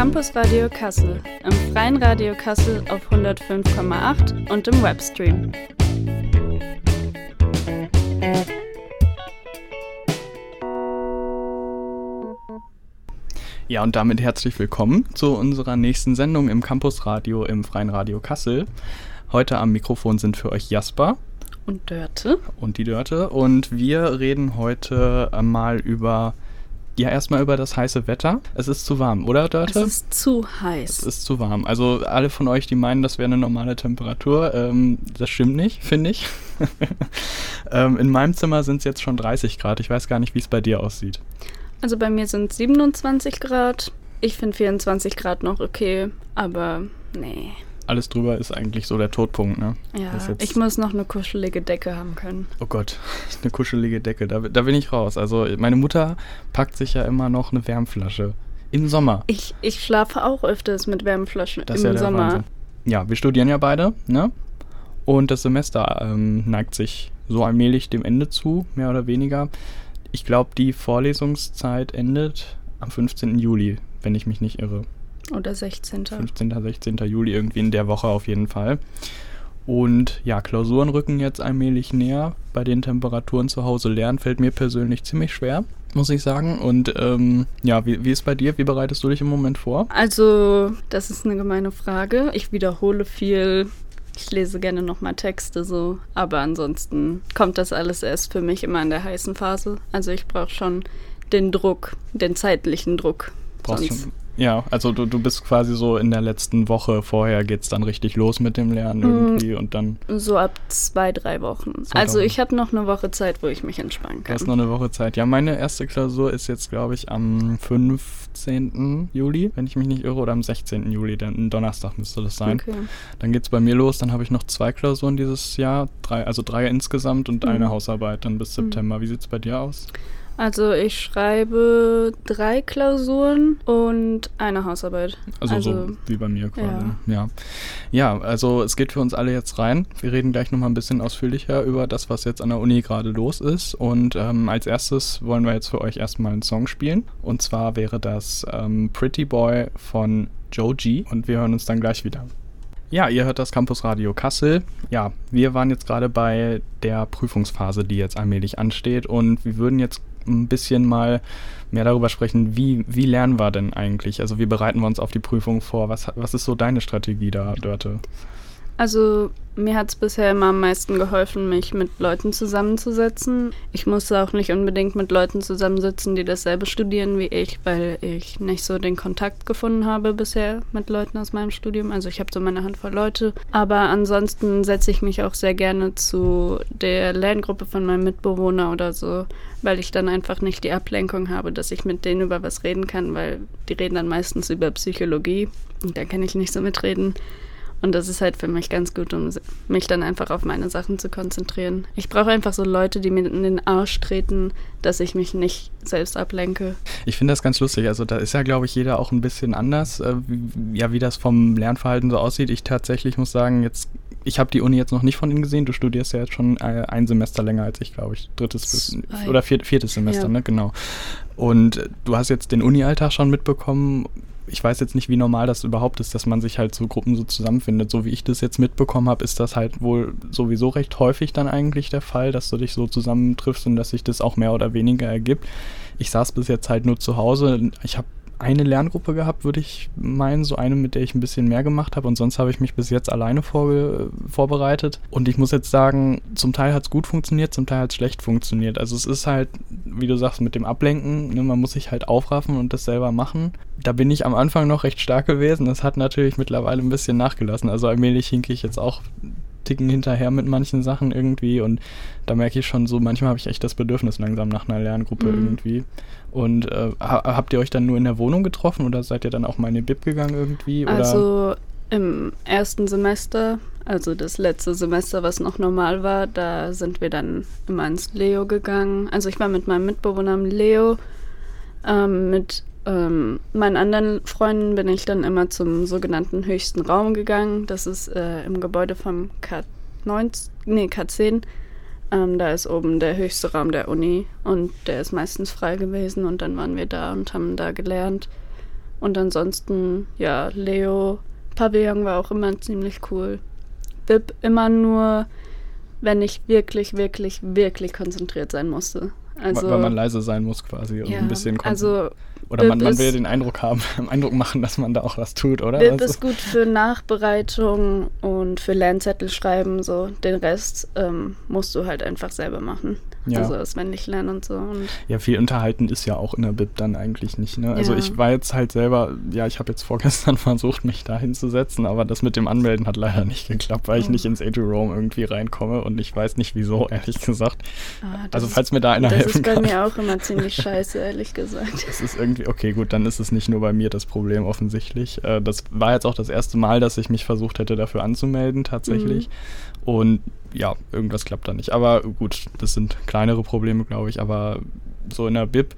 Campus Radio Kassel, im freien Radio Kassel auf 105,8 und im Webstream. Ja, und damit herzlich willkommen zu unserer nächsten Sendung im Campus Radio im Freien Radio Kassel. Heute am Mikrofon sind für euch Jasper Und Dörte. und die Dörte und wir reden heute mal über, ja, erstmal über das heiße Wetter. Es ist zu warm, oder Es Dörte? ist zu Es heiß. ist zu warm. Also alle von euch, die meinen, das wäre eine normale Temperatur, ähm, das stimmt nicht, finde ich. ähm, in meinem Zimmer sind es jetzt schon 30 Grad. Ich weiß gar nicht, wie es bei dir aussieht. Also bei mir sind 27 Grad. Ich finde 24 Grad noch okay, aber nee. Alles drüber ist eigentlich so der Todpunkt, ne? Ja, ich muss noch eine kuschelige Decke haben können. Oh Gott, eine kuschelige Decke, da, da bin ich raus. Also meine Mutter packt sich ja immer noch eine Wärmflasche. Im Sommer. Ich, ich schlafe auch öfters mit Wärmflaschen Das im ja Sommer. Wahnsinn. Ja, wir studieren ja beide, ne? Und das Semester ähm, neigt sich so allmählich dem Ende zu, mehr oder weniger. Ich glaube, die Vorlesungszeit endet am 15. Juli, wenn ich mich nicht irre. Oder 16. 15., 16. Juli, irgendwie in der Woche auf jeden Fall. Und ja, Klausuren rücken jetzt allmählich näher. Bei den Temperaturen zu Hause lernen fällt mir persönlich ziemlich schwer, muss ich sagen. Und ähm, ja, wie, wie ist bei dir? Wie bereitest du dich im Moment vor? Also, das ist eine gemeine Frage. Ich wiederhole viel. Ich lese gerne nochmal Texte so. Aber ansonsten kommt das alles erst für mich immer in der heißen Phase. Also ich brauche schon den Druck, den zeitlichen Druck. Brauchst schon. Ja, also du, du bist quasi so in der letzten Woche vorher geht's dann richtig los mit dem Lernen Mm. irgendwie und dann So ab zwei, drei Wochen. Zwei also Wochen. ich habe noch eine Woche Zeit, wo ich mich entspannen du hast kann. noch eine Woche Zeit. Ja, meine erste Klausur ist jetzt, glaube ich, am 15. Juli, wenn ich mich nicht irre, oder am 16. Juli, ein Donnerstag müsste das sein. Okay. Dann geht's bei mir los, dann habe ich noch zwei Klausuren dieses Jahr, drei, also drei insgesamt und Mhm. eine Hausarbeit dann bis Mhm. September. Wie sieht's bei dir aus? Also ich schreibe drei Klausuren und eine Hausarbeit. Also, so wie bei mir quasi. ja. Ja. ja. also es geht für uns alle jetzt rein. Wir reden gleich nochmal ein bisschen ausführlicher über das, was jetzt an der Uni gerade los ist. Und ähm, als erstes wollen wir jetzt für euch erstmal einen Song spielen. Und zwar wäre das ähm, Pretty Boy von Joe G. Und wir hören uns dann gleich wieder. Ja, ihr hört das Campus Radio Kassel. Ja, wir waren jetzt gerade bei der Prüfungsphase, die jetzt allmählich ansteht. Und wir würden jetzt ein bisschen mal mehr darüber sprechen, wie, wie lernen wir denn eigentlich? Also wie bereiten wir uns auf die Prüfung vor? Was, was ist so deine Strategie da, Dörte? Also mir hat es bisher immer am meisten geholfen, mich mit Leuten zusammenzusetzen. Ich musste auch nicht unbedingt mit Leuten zusammensitzen, die dasselbe studieren wie ich, weil ich nicht so den Kontakt gefunden habe bisher mit Leuten aus meinem Studium. Also ich habe so meine Handvoll Leute. Aber ansonsten setze ich mich auch sehr gerne zu der Lerngruppe von meinem Mitbewohner oder so, weil ich dann einfach nicht die Ablenkung habe, dass ich mit denen über was reden kann, weil die reden dann meistens über Psychologie und da kann ich nicht so mitreden. Und das ist halt für mich ganz gut, um mich dann einfach auf meine Sachen zu konzentrieren. Ich brauche einfach so Leute, die mir in den Arsch treten, dass ich mich nicht selbst ablenke. Ich finde das ganz lustig. Also da ist ja, glaube ich, jeder auch ein bisschen anders, äh, wie, ja, wie das vom Lernverhalten so aussieht. Ich tatsächlich muss sagen, jetzt, ich habe die Uni jetzt noch nicht von Ihnen gesehen. Du studierst ja jetzt schon äh, ein Semester länger als ich, glaube ich. Drittes bis, Zwei. oder viert, viertes Semester, Ja. ne? Genau. Und du hast jetzt den Uni-Alltag schon mitbekommen. Ich weiß jetzt nicht, wie normal das überhaupt ist, dass man sich halt so Gruppen so zusammenfindet. So wie ich das jetzt mitbekommen habe, ist das halt wohl sowieso recht häufig dann eigentlich der Fall, dass du dich so zusammentriffst und dass sich das auch mehr oder weniger ergibt. Ich saß bis jetzt halt nur zu Hause. Ich habe eine Lerngruppe gehabt, würde ich meinen, so eine, mit der ich ein bisschen mehr gemacht habe und sonst habe ich mich bis jetzt alleine vorbereitet. Und ich muss jetzt sagen, zum Teil hat es gut funktioniert, zum Teil hat es schlecht funktioniert. Also es ist halt, wie du sagst, mit dem Ablenken, ne, man muss sich halt aufraffen und das selber machen. Da bin ich am Anfang noch recht stark gewesen. Das hat natürlich mittlerweile ein bisschen nachgelassen. Also allmählich hinke ich jetzt auch Ticken hinterher mit manchen Sachen irgendwie und da merke ich schon so, manchmal habe ich echt das Bedürfnis langsam nach einer Lerngruppe Mhm. irgendwie. Und äh, ha habt ihr euch dann nur in der Wohnung getroffen oder seid ihr dann auch mal in die Bib gegangen irgendwie? Oder? Also im ersten Semester, also das letzte Semester, was noch normal war, da sind wir dann immer ins Leo gegangen. Also ich war mit meinem Mitbewohner im Leo. Ähm, mit ähm, meinen anderen Freunden bin ich dann immer zum sogenannten höchsten Raum gegangen. Das ist äh, im Gebäude vom K9, nee, K10. Ähm, da ist oben der höchste Raum der Uni und der ist meistens frei gewesen und dann waren wir da und haben da gelernt. Und ansonsten, ja, Leo, Pavillon war auch immer ziemlich cool. Bib immer nur, wenn ich wirklich, wirklich, wirklich konzentriert sein musste. Also, weil man leise sein muss quasi und ja, ein bisschen also Oder man, man will ja den Eindruck haben, Eindruck machen, dass man da auch was tut, oder? Bib also. ist gut für Nachbereitung und für Lernzettel schreiben, so. Den Rest ähm, musst du halt einfach selber machen. Ja. Also auswendig lernen und so. Und ja, viel unterhalten ist ja auch in der Bib dann eigentlich nicht. Ne? Also Ja. ich war jetzt halt selber, ja, ich habe jetzt vorgestern versucht, mich da hinzusetzen, aber das mit dem Anmelden hat leider nicht geklappt, weil ich Oh. nicht ins Age of Rome irgendwie reinkomme und ich weiß nicht wieso, ehrlich gesagt. ah, das Also ist- falls mir da einer Das helfen ist bei kann. mir auch immer ziemlich scheiße, ehrlich gesagt. Es ist irgendwie, okay, gut, dann ist es nicht nur bei mir das Problem offensichtlich. Äh, das war jetzt auch das erste Mal, dass ich mich versucht hätte, dafür anzumelden, tatsächlich. Mhm. Und ja, irgendwas klappt da nicht. Aber gut, das sind kleinere Probleme, glaube ich. Aber so in der Bib,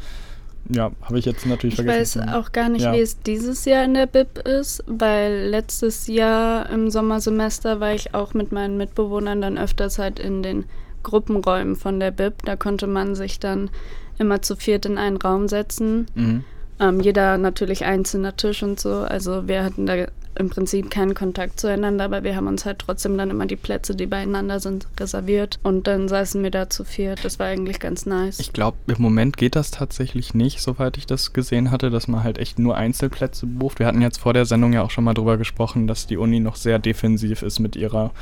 ja, habe ich jetzt natürlich Ich weiß vergessen. auch gar nicht, Ja. wie es dieses Jahr in der Bib ist, weil letztes Jahr im Sommersemester war ich auch mit meinen Mitbewohnern dann öfters halt in den Gruppenräumen von der Bib. Da konnte man sich dann immer zu viert in einen Raum setzen. Mhm. Ähm, jeder natürlich einzelner Tisch und so. Also wir hatten da im Prinzip keinen Kontakt zueinander, aber wir haben uns halt trotzdem dann immer die Plätze, die beieinander sind, reserviert. Und dann saßen wir da zu viert. Das war eigentlich ganz nice. Ich glaube, im Moment geht das tatsächlich nicht, soweit ich das gesehen hatte, dass man halt echt nur Einzelplätze bucht. Wir hatten jetzt vor der Sendung ja auch schon mal drüber gesprochen, dass die Uni noch sehr defensiv ist mit ihrer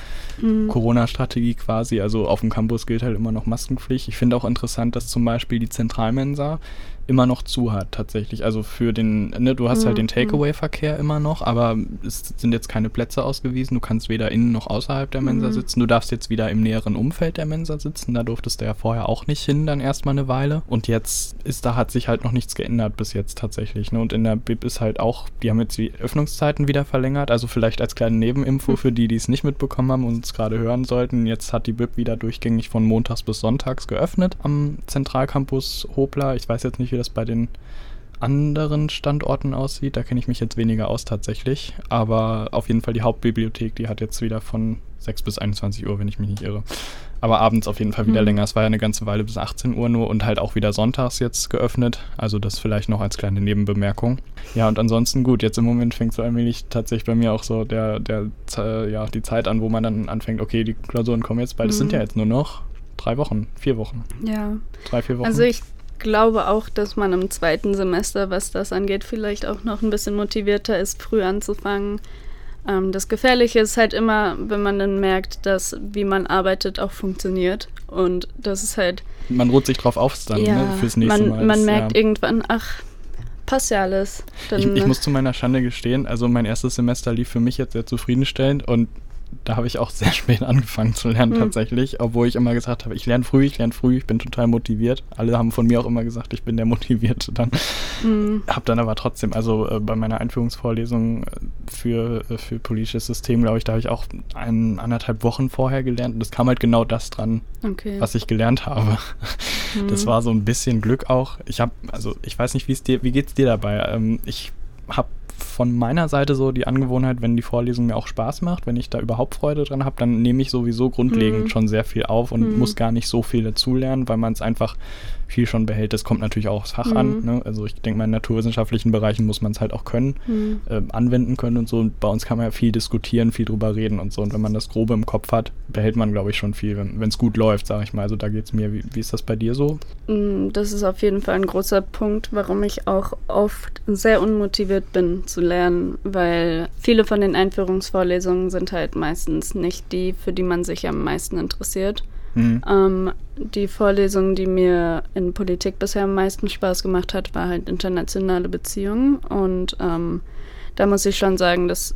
Mhm. Corona-Strategie quasi. Also auf dem Campus gilt halt immer noch Maskenpflicht. Ich finde auch interessant, dass zum Beispiel die Zentralmensa immer noch zu hat tatsächlich. Also für den, ne, du hast halt den Mhm. Takeaway-Verkehr immer noch, aber es sind jetzt keine Plätze ausgewiesen. Du kannst weder innen noch außerhalb der Mensa Mhm. sitzen. Du darfst jetzt wieder im näheren Umfeld der Mensa sitzen. Da durftest du ja vorher auch nicht hin, dann erstmal eine Weile. Und jetzt ist da hat sich halt noch nichts geändert bis jetzt tatsächlich. Ne? Und in der Bib ist halt auch, die haben jetzt die Öffnungszeiten wieder verlängert. Also vielleicht als kleine Nebeninfo Mhm. für die, die es nicht mitbekommen haben und es gerade hören sollten. Jetzt hat die Bib wieder durchgängig von montags bis sonntags geöffnet am Zentralcampus Hopla. Ich weiß jetzt nicht, wie das bei den anderen Standorten aussieht. Da kenne ich mich jetzt weniger aus tatsächlich. Aber auf jeden Fall die Hauptbibliothek, die hat jetzt wieder von 6 bis 21 Uhr, wenn ich mich nicht irre. Aber abends auf jeden Fall wieder Mhm. länger. Es war ja eine ganze Weile bis 18 Uhr nur und halt auch wieder sonntags jetzt geöffnet. Also das vielleicht noch als kleine Nebenbemerkung. Ja, und ansonsten gut, jetzt im Moment fängt so allmählich tatsächlich bei mir auch so der, der, äh, ja, die Zeit an, wo man dann anfängt, okay, die Klausuren kommen jetzt bald. Es sind Mhm. ja jetzt nur noch drei Wochen, vier Wochen, Ja. drei, vier Wochen. Also ich glaube auch, dass man im zweiten Semester, was das angeht, vielleicht auch noch ein bisschen motivierter ist, früh anzufangen. Ähm, das Gefährliche ist halt immer, wenn man dann merkt, dass wie man arbeitet auch funktioniert. Und das ist halt, man ruht sich drauf auf dann ja, ne, fürs nächste man, Mal. man merkt ja. irgendwann, ach, passt ja alles. Ich, ich muss zu meiner Schande gestehen, also mein erstes Semester lief für mich jetzt sehr zufriedenstellend und da habe ich auch sehr spät angefangen zu lernen Mhm. tatsächlich, obwohl ich immer gesagt habe, ich lerne früh, ich lerne früh, ich bin total motiviert. Alle haben von mir auch immer gesagt, ich bin der Motivierte dann. Mhm. Habe dann aber trotzdem, also äh, bei meiner Einführungsvorlesung äh, für, äh, für politisches System, glaube ich, da habe ich auch ein, anderthalb Wochen vorher gelernt und es kam halt genau das dran, okay. was ich gelernt habe. Das Mhm. war so ein bisschen Glück auch. Ich habe, also ich weiß nicht, wie es dir, wie geht's dir dabei? Ähm, ich habe von meiner Seite so die Angewohnheit, wenn die Vorlesung mir auch Spaß macht, wenn ich da überhaupt Freude dran habe, dann nehme ich sowieso grundlegend Mhm. schon sehr viel auf und Mhm. muss gar nicht so viel dazulernen, weil man es einfach viel schon behält. Das kommt natürlich auch aufs Fach an. Mhm. Ne? Also ich denke mal, in naturwissenschaftlichen Bereichen muss man es halt auch können, äh, anwenden können und so. Und bei uns kann man ja viel diskutieren, viel drüber reden und so. Und wenn man das Grobe im Kopf hat, behält man, glaube ich, schon viel, wenn es gut läuft, sage ich mal. Also da geht es mir. Wie, wie ist das bei dir so? Mm, Das ist auf jeden Fall ein großer Punkt, warum ich auch oft sehr unmotiviert bin zu lernen, weil viele von den Einführungsvorlesungen sind halt meistens nicht die, für die man sich am meisten interessiert. Mhm. Ähm, die Vorlesung, die mir in Politik bisher am meisten Spaß gemacht hat, war halt internationale Beziehungen. Und ähm, da muss ich schon sagen, das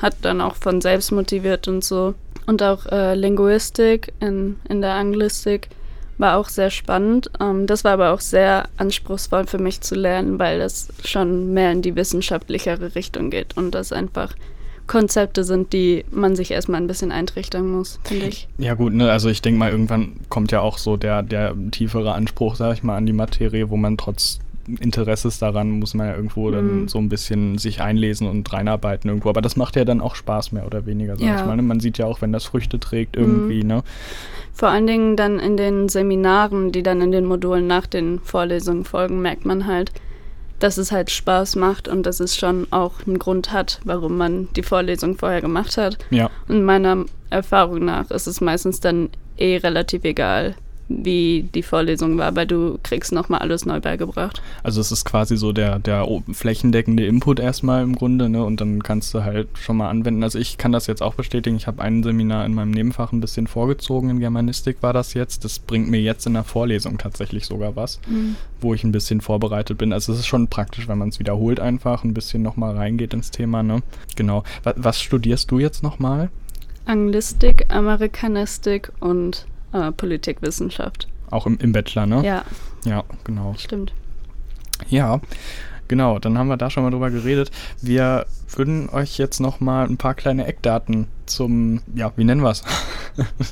hat dann auch von selbst motiviert und so. Und auch äh, Linguistik in, in der Anglistik war auch sehr spannend. Ähm, das war aber auch sehr anspruchsvoll für mich zu lernen, weil das schon mehr in die wissenschaftlichere Richtung geht und das einfach Konzepte sind, die man sich erstmal ein bisschen eintrichtern muss, finde ich. Ja gut, ne, also ich denke mal, irgendwann kommt ja auch so der, der tiefere Anspruch, sag ich mal, an die Materie, wo man trotz Interesses daran muss man ja irgendwo dann Mhm. so ein bisschen sich einlesen und reinarbeiten irgendwo. Aber das macht ja dann auch Spaß mehr oder weniger, sag Ja. ich mal. Man sieht ja auch, wenn das Früchte trägt irgendwie, ne? Vor allen Dingen dann in den Seminaren, die dann in den Modulen nach den Vorlesungen folgen, merkt man halt, dass es halt Spaß macht und dass es schon auch einen Grund hat, warum man die Vorlesung vorher gemacht hat. Ja. Und meiner Erfahrung nach ist es meistens dann eh relativ egal, wie die Vorlesung war, weil du kriegst nochmal alles neu beigebracht. Also es ist quasi so der, der flächendeckende Input erstmal im Grunde, ne? Und dann kannst du halt schon mal anwenden. Also ich kann das jetzt auch bestätigen. Ich habe ein Seminar in meinem Nebenfach ein bisschen vorgezogen. In Germanistik war das jetzt. Das bringt mir jetzt in der Vorlesung tatsächlich sogar was, mhm. wo ich ein bisschen vorbereitet bin. Also es ist schon praktisch, wenn man es wiederholt einfach, ein bisschen nochmal reingeht ins Thema, ne? Genau. Was, was studierst du jetzt nochmal? Anglistik, Amerikanistik und äh, Politikwissenschaft. Auch im, im Bachelor, ne? Ja. Ja, genau. Stimmt. Ja, genau. Dann haben wir da schon mal drüber geredet. Wir würden euch jetzt noch mal ein paar kleine Eckdaten zum, ja, wie nennen wir es?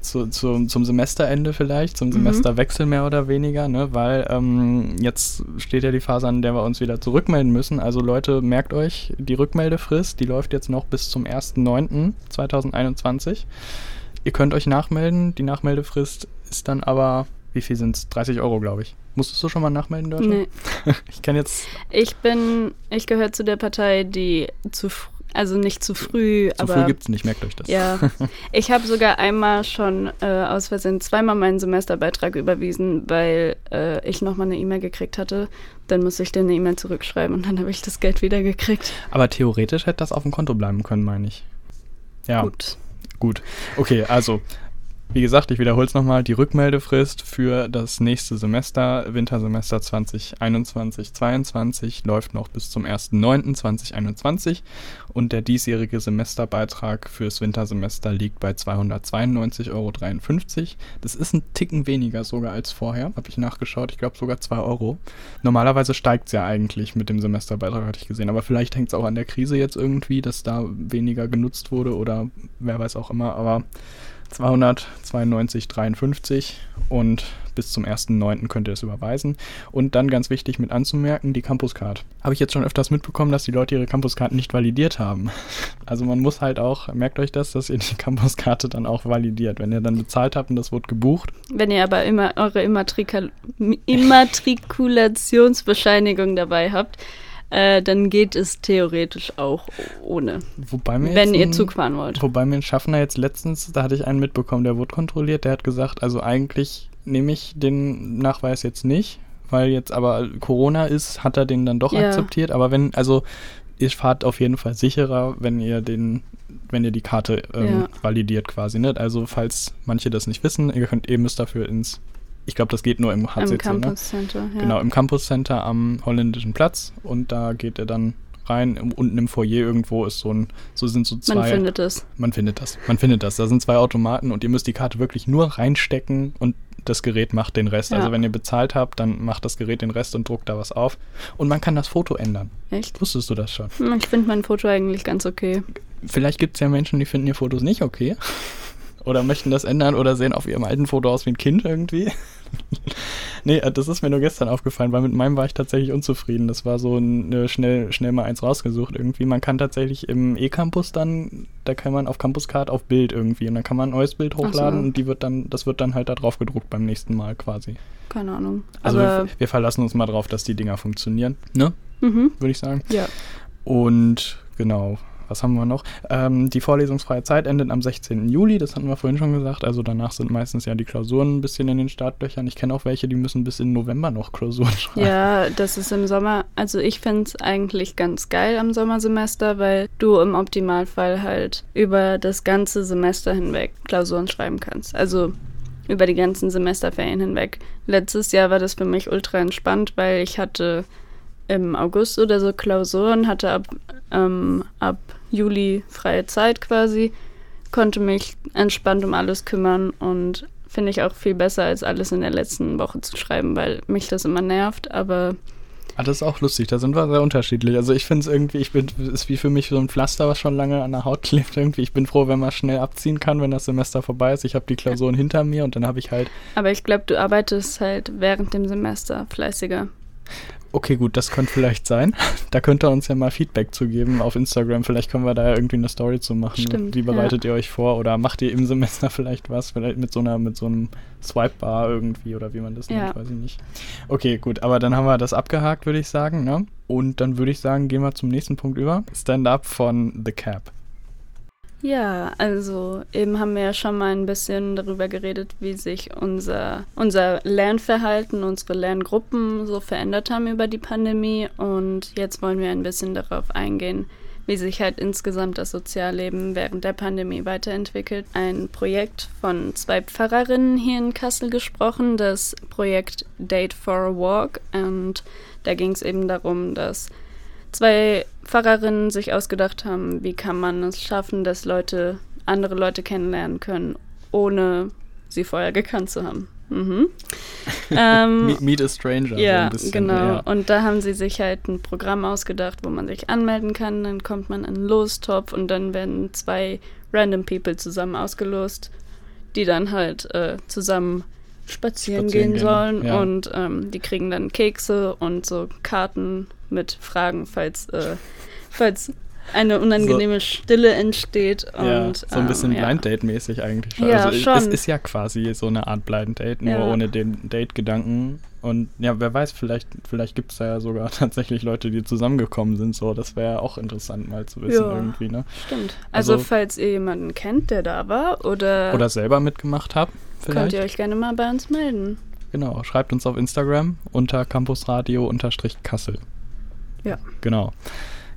zu, zu, zum Semesterende vielleicht, zum mhm. Semesterwechsel mehr oder weniger, ne? weil ähm, jetzt steht ja die Phase an, der wir uns wieder zurückmelden müssen. Also Leute, merkt euch, die Rückmeldefrist, die läuft jetzt noch bis zum 1.9.2021. Ihr könnt euch nachmelden. Die Nachmeldefrist ist dann aber, wie viel sind es? 30 Euro, glaube ich. Musstest du schon mal nachmelden, Deutschland? Nee. ich kann jetzt. Ich bin, ich gehöre zu der Partei, die zu also nicht zu früh, zu aber. Zu früh gibt es nicht, merkt euch das. Ja. Ich habe sogar einmal schon äh, aus Versehen zweimal meinen Semesterbeitrag überwiesen, weil äh, ich nochmal eine E-Mail gekriegt hatte. Dann musste ich dir eine E-Mail zurückschreiben und dann habe ich das Geld wieder gekriegt. Aber theoretisch hätte das auf dem Konto bleiben können, meine ich. Ja. Gut. Gut. Okay, also wie gesagt, ich wiederhole es nochmal, die Rückmeldefrist für das nächste Semester, Wintersemester 2021-22, läuft noch bis zum 1.9.2021 und der diesjährige Semesterbeitrag fürs Wintersemester liegt bei 292,53 Euro. Das ist ein Ticken weniger sogar als vorher, habe ich nachgeschaut, ich glaube sogar 2 Euro. Normalerweise steigt es ja eigentlich mit dem Semesterbeitrag, hatte ich gesehen, aber vielleicht hängt es auch an der Krise jetzt irgendwie, dass da weniger genutzt wurde oder wer weiß auch immer, aber 292,53 und bis zum 1.9. könnt ihr es überweisen. Und dann ganz wichtig mit anzumerken, die Campuscard. Habe ich jetzt schon öfters mitbekommen, dass die Leute ihre Campuscard nicht validiert haben. Also man muss halt auch, merkt euch das, dass ihr die Campuskarte dann auch validiert. Wenn ihr dann bezahlt habt und das wurde gebucht. Wenn ihr aber immer eure Immatrikul Immatrikulationsbescheinigung dabei habt, äh, dann geht es theoretisch auch ohne. Wobei mir wenn ihr Zug fahren wollt. Wobei mir ein Schaffner jetzt letztens, da hatte ich einen mitbekommen, der wurde kontrolliert, der hat gesagt, also eigentlich nehme ich den Nachweis jetzt nicht, weil jetzt aber Corona ist, hat er den dann doch ja. akzeptiert. Aber wenn, also ihr fahrt auf jeden Fall sicherer, wenn ihr den, wenn ihr die Karte ähm, ja. validiert quasi. Ne? Also falls manche das nicht wissen, ihr könnt ihr müsst dafür ins ich glaube, das geht nur im HCC. Im ne? Campus Center, ja. Genau, im Campus Center am Holländischen Platz. Und da geht er dann rein. Unten im Foyer irgendwo ist so ein, so sind so zwei. Man findet es. Man findet das. Man findet das. Da sind zwei Automaten und ihr müsst die Karte wirklich nur reinstecken und das Gerät macht den Rest. Also ja. Also wenn ihr bezahlt habt, dann macht das Gerät den Rest und druckt da was auf. Und man kann das Foto ändern. Echt? Wusstest du das schon? Hm, ich finde mein Foto eigentlich ganz okay. Vielleicht gibt es ja Menschen, die finden ihr Fotos nicht okay oder möchten das ändern oder sehen auf ihrem alten Foto aus wie ein Kind irgendwie. nee, äh, das ist mir nur gestern aufgefallen, weil mit meinem war ich tatsächlich unzufrieden. Das war so ein, schnell, schnell mal eins rausgesucht irgendwie. Man kann tatsächlich im E-Campus dann, da kann man auf Campuscard auf Bild irgendwie und dann kann man ein neues Bild hochladen so. und die wird dann, das wird dann halt da drauf gedruckt beim nächsten Mal quasi. Keine Ahnung. Also wir, wir, verlassen uns mal drauf, dass die Dinger funktionieren, ne? Mhm. Würde ich sagen. Ja. Und genau, was haben wir noch? Ähm, die vorlesungsfreie Zeit endet am 16. Juli, das hatten wir vorhin schon gesagt. Also danach sind meistens ja die Klausuren ein bisschen in den Startlöchern. Ich kenne auch welche, die müssen bis in November noch Klausuren schreiben. Ja, das ist im Sommer, also ich finde es eigentlich ganz geil am Sommersemester, weil du im Optimalfall halt über das ganze Semester hinweg Klausuren schreiben kannst. Also über die ganzen Semesterferien hinweg. Letztes Jahr war das für mich ultra entspannt, weil ich hatte im August oder so Klausuren, hatte ab, ähm, ab Juli freie Zeit quasi, konnte mich entspannt um alles kümmern und finde ich auch viel besser, als alles in der letzten Woche zu schreiben, weil mich das immer nervt, aber. Ah, das ist auch lustig, da sind wir sehr unterschiedlich. Also ich finde es irgendwie, ich bin, ist wie für mich so ein Pflaster, was schon lange an der Haut klebt irgendwie. Ich bin froh, wenn man schnell abziehen kann, wenn das Semester vorbei ist. Ich habe die Klausuren hinter mir und dann habe ich halt. Aber ich glaube, du arbeitest halt während dem Semester fleißiger. Okay, gut, das könnte vielleicht sein. Da könnt ihr uns ja mal Feedback zu geben auf Instagram. Vielleicht können wir da ja irgendwie eine Story zu machen. Stimmt, Wie bereitet ja. ihr euch vor? Oder macht ihr im Semester vielleicht was? Vielleicht mit so einer, mit so einem Swipe-Bar irgendwie oder wie man das Ja. nennt, weiß ich nicht. Okay, gut, aber dann haben wir das abgehakt, würde ich sagen. Ne? Und dann würde ich sagen, gehen wir zum nächsten Punkt über. Stand-up von The Cap. Ja, also eben haben wir ja schon mal ein bisschen darüber geredet, wie sich unser, unser Lernverhalten, unsere Lerngruppen so verändert haben über die Pandemie. Und jetzt wollen wir ein bisschen darauf eingehen, wie sich halt insgesamt das Sozialleben während der Pandemie weiterentwickelt. Ein Projekt von zwei Pfarrerinnen hier in Kassel gesprochen, das Projekt Date for a Walk. Und da ging es eben darum, dass zwei Pfarrerinnen sich ausgedacht haben, wie kann man es schaffen, dass Leute andere Leute kennenlernen können, ohne sie vorher gekannt zu haben. Mhm. ähm, Me- Meet a Stranger. so ja, ein bisschen, genau. Ja. Und da haben sie sich halt ein Programm ausgedacht, wo man sich anmelden kann. Dann kommt man in einen Lostopf und dann werden zwei random People zusammen ausgelost, die dann halt äh, zusammen spazieren, Spazieren gehen gehen, sollen. ja. Und ähm, die kriegen dann Kekse und so Karten mit Fragen, falls, äh, falls eine unangenehme Stille entsteht. Ja, Und, so ein bisschen ähm, ja. Blind Date mäßig eigentlich schon. Ja, also es- schon. es ist ja quasi so eine Art Blind Date, nur Ja. ohne den Date-Gedanken. Und ja, wer weiß, vielleicht, vielleicht gibt es da ja sogar tatsächlich Leute, die zusammengekommen sind. So, das wäre ja auch interessant mal zu wissen Ja. irgendwie, ne? Stimmt. Also, Also- falls ihr jemanden kennt, der da war oder, Oder selber mitgemacht habt, könnt vielleicht. ihr euch gerne mal bei uns melden. Genau, schreibt uns auf Instagram unter campusradio-kassel. Ja. Genau.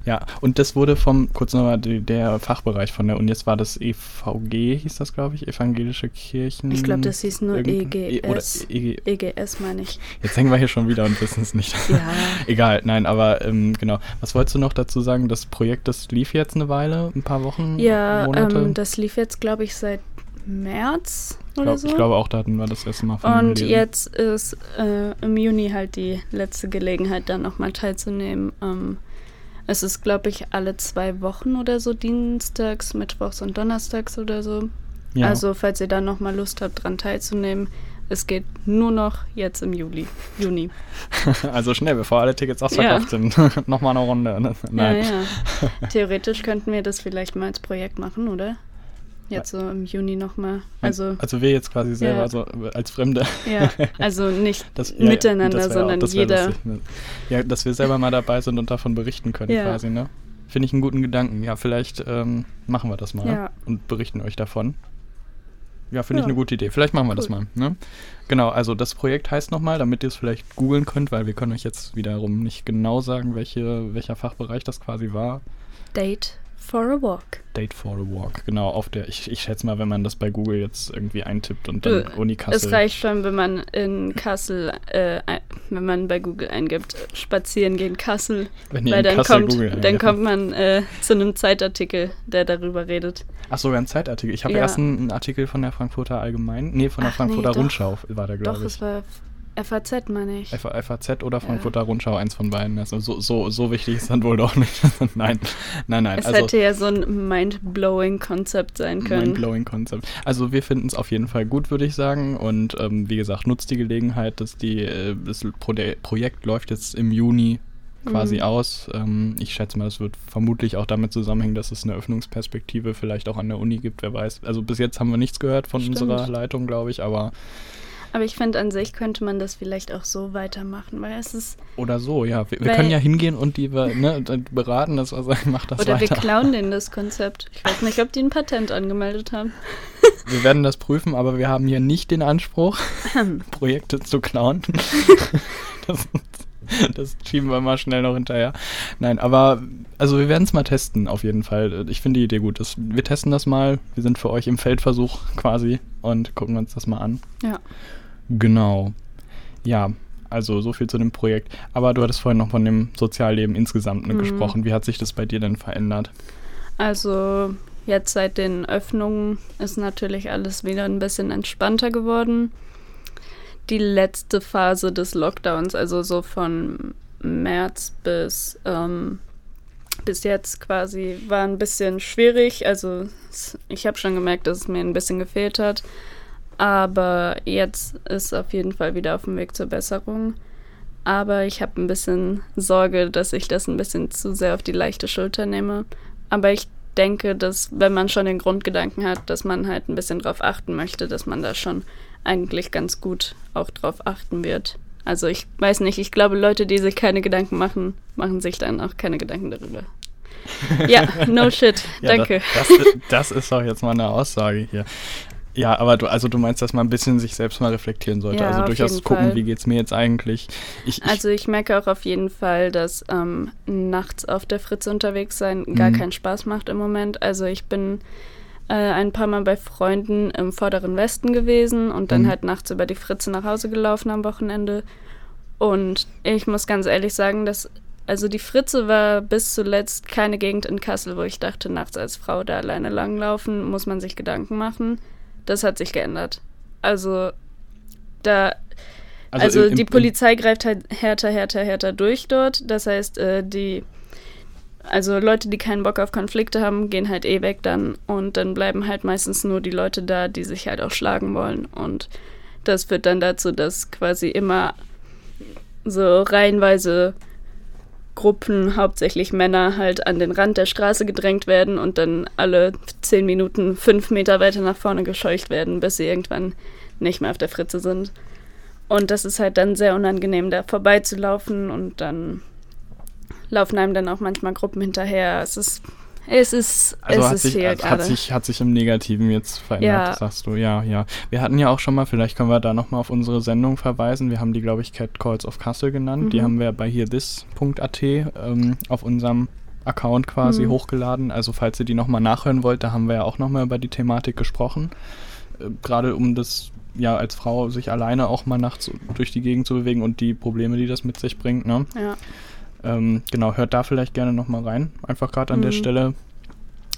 Ja, und das wurde vom, kurz nochmal, der Fachbereich von der Uni, jetzt war das EVG, hieß das, glaube ich, Evangelische Kirchen. Ich glaube, das hieß nur irgend- E- Oder EGS. EG, EGS meine ich. jetzt hängen wir hier schon wieder und wissen es nicht. Ja. Egal, nein, aber ähm, genau. Was wolltest du noch dazu sagen? Das Projekt, das lief jetzt eine Weile, ein paar Wochen, Ja, Monate? ähm, das lief jetzt, glaube ich, seit März oder glaub, so. ich glaube auch, da hatten wir das erste Mal von Und jetzt ist äh, im Juni halt die letzte Gelegenheit, da nochmal teilzunehmen. Ähm, es ist, glaube ich, alle zwei Wochen oder so, dienstags, mittwochs und donnerstags oder so. ja. Also, falls ihr da nochmal Lust habt, dran teilzunehmen, es geht nur noch jetzt im Juli, Juni. also schnell, bevor alle Tickets Ja. ausverkauft sind. Nochmal eine Runde. ne? Nein. Ja, ja. Theoretisch könnten wir das vielleicht mal als Projekt machen, oder? Jetzt so im Juni nochmal. Also, also wir jetzt quasi selber, Ja. also als Fremde. ja, also nicht Das, ja, miteinander, das auch- sondern wär jeder. lustig? Ja, dass wir selber mal dabei sind und davon berichten können Ja. quasi, ne? Finde ich einen guten Gedanken. Ja, vielleicht ähm, machen wir das mal und berichten euch davon. Ja, finde ich eine gute Idee. Vielleicht machen wir das mal. Cool. Ne? Genau, also das Projekt heißt nochmal, damit ihr es vielleicht googeln könnt, weil wir können euch jetzt wiederum nicht genau sagen, welche, welcher Fachbereich das quasi war. Date for a Walk. Date for a Walk, genau, auf der, ich, ich schätze mal, wenn man das bei Google jetzt irgendwie eintippt und dann Uni Kassel. Es reicht schon, wenn man in Kassel, äh, wenn man bei Google eingibt, spazieren gehen Kassel, wenn ihr weil dann Kassel kommt, Google dann kommt man äh, zu einem Zeitartikel, der darüber redet. Ach, sogar ein Zeitartikel. Ich habe Ja. erst einen, einen Artikel von der Frankfurter Allgemeinen, nee, von der Ach, nee, Frankfurter doch. Rundschau war Doch, glaube es ich. war FAZ, meine ich. F FAZ oder Frankfurter Rundschau, eins von beiden. Also so, so, so wichtig ist dann wohl doch nicht. nein, nein, nein. es also hätte ja so ein mind-blowing Konzept sein können. Mind-blowing Konzept. Also wir finden es auf jeden Fall gut, würde ich sagen. Und ähm, wie gesagt, nutzt die Gelegenheit, dass die, äh, das Pro Projekt läuft jetzt im Juni quasi Mhm. aus. Ähm, ich schätze mal, es wird vermutlich auch damit zusammenhängen, dass es eine Öffnungsperspektive vielleicht auch an der Uni gibt, wer weiß. Also bis jetzt haben wir nichts gehört von Stimmt. unserer Leitung, glaube ich, aber Aber ich finde, an sich könnte man das vielleicht auch so weitermachen, weil es ist. oder so, ja. Wir, wir können ja hingehen und die wir, ne, beraten, das also, macht das oder wir weiter. klauen denen das Konzept. Ich weiß nicht, ob die ein Patent angemeldet haben. Wir werden das prüfen, aber wir haben hier nicht den Anspruch, Projekte zu klauen. das, das schieben wir mal schnell noch hinterher. Nein, aber also wir werden es mal testen, auf jeden Fall. Ich finde die Idee gut. Das, wir testen das mal. Wir sind für euch im Feldversuch quasi und gucken uns das mal an. Ja. Genau. Ja, also so viel zu dem Projekt. Aber du hattest vorhin noch von dem Sozialleben insgesamt ne, Mhm. gesprochen. Wie hat sich das bei dir denn verändert? Also jetzt seit den Öffnungen ist natürlich alles wieder ein bisschen entspannter geworden. Die letzte Phase des Lockdowns, also so von März bis, ähm, bis jetzt quasi, war ein bisschen schwierig. Also ich habe schon gemerkt, dass es mir ein bisschen gefehlt hat. Aber jetzt ist auf jeden Fall wieder auf dem Weg zur Besserung. Aber ich habe ein bisschen Sorge, dass ich das ein bisschen zu sehr auf die leichte Schulter nehme. Aber ich denke, dass wenn man schon den Grundgedanken hat, dass man halt ein bisschen drauf achten möchte, dass man da schon eigentlich ganz gut auch drauf achten wird. Also ich weiß nicht, ich glaube, Leute, die sich keine Gedanken machen, machen sich dann auch keine Gedanken darüber. ja, no shit, ja, danke. Das, das, das, ist doch jetzt mal eine Aussage hier. Ja, aber du, also du meinst, dass man ein bisschen sich selbst mal reflektieren sollte. Ja, also durchaus gucken, Fall. wie geht es mir jetzt eigentlich. Ich, ich also ich merke auch auf jeden Fall, dass ähm, nachts auf der Fritze unterwegs sein gar mhm. keinen Spaß macht im Moment. Also ich bin äh, ein paar Mal bei Freunden im vorderen Westen gewesen und dann mhm. halt nachts über die Fritze nach Hause gelaufen am Wochenende. Und ich muss ganz ehrlich sagen, dass also die Fritze war bis zuletzt keine Gegend in Kassel, wo ich dachte, nachts als Frau da alleine langlaufen, muss man sich Gedanken machen. Das hat sich geändert. Also da also, also im, die Polizei greift halt härter, härter, härter durch dort. Das heißt, äh, die also Leute, die keinen Bock auf Konflikte haben, gehen halt eh weg dann und dann bleiben halt meistens nur die Leute da, die sich halt auch schlagen wollen und das führt dann dazu, dass quasi immer so reihenweise Gruppen, hauptsächlich Männer, halt an den Rand der Straße gedrängt werden und dann alle zehn Minuten fünf Meter weiter nach vorne gescheucht werden, bis sie irgendwann nicht mehr auf der Fritze sind. Und das ist halt dann sehr unangenehm, da vorbeizulaufen und dann laufen einem dann auch manchmal Gruppen hinterher. Es ist, es ist, also es hat, sich, hat, hat, sich, hat sich im Negativen jetzt verändert, ja. sagst du. Ja, ja. Wir hatten ja auch schon mal, vielleicht können wir da nochmal auf unsere Sendung verweisen. Wir haben die, glaube ich, Cat Calls of Kassel genannt. Mhm. Die haben wir bei hier this.at ähm, auf unserem Account quasi mhm. hochgeladen. Also falls ihr die nochmal nachhören wollt, da haben wir ja auch nochmal über die Thematik gesprochen. Äh, Gerade um das ja als Frau sich alleine auch mal nachts durch die Gegend zu bewegen und die Probleme, die das mit sich bringt. Ne? Ja. Ähm, genau, hört da vielleicht gerne nochmal rein. Einfach gerade an mhm. der Stelle.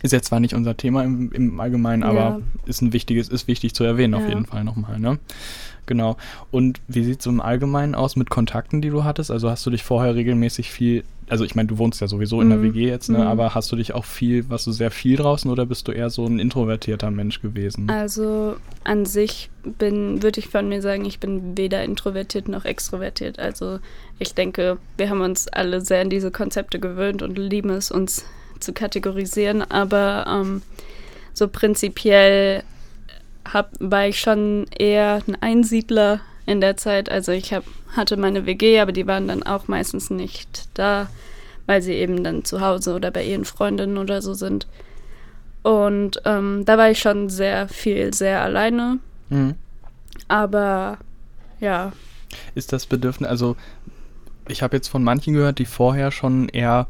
Ist jetzt zwar nicht unser Thema im, im Allgemeinen, ja. aber ist ein wichtiges, ist wichtig zu erwähnen ja. auf jeden Fall nochmal, ne? Genau. Und wie sieht es im Allgemeinen aus mit Kontakten, die du hattest? Also hast du dich vorher regelmäßig viel, also ich meine, du wohnst ja sowieso in der mhm. WG jetzt, ne? Mhm. Aber hast du dich auch viel, warst du sehr viel draußen oder bist du eher so ein introvertierter Mensch gewesen? Also an sich bin, würde ich von mir sagen, ich bin weder introvertiert noch extrovertiert. Also ich denke, wir haben uns alle sehr an diese Konzepte gewöhnt und lieben es, uns zu kategorisieren, aber ähm, so prinzipiell hab, war ich schon eher ein Einsiedler in der Zeit. Also ich hab, hatte meine WG, aber die waren dann auch meistens nicht da, weil sie eben dann zu Hause oder bei ihren Freundinnen oder so sind. Und ähm, da war ich schon sehr viel, sehr alleine. Mhm. Aber ja. Ist das Bedürfnis, also ich habe jetzt von manchen gehört, die vorher schon eher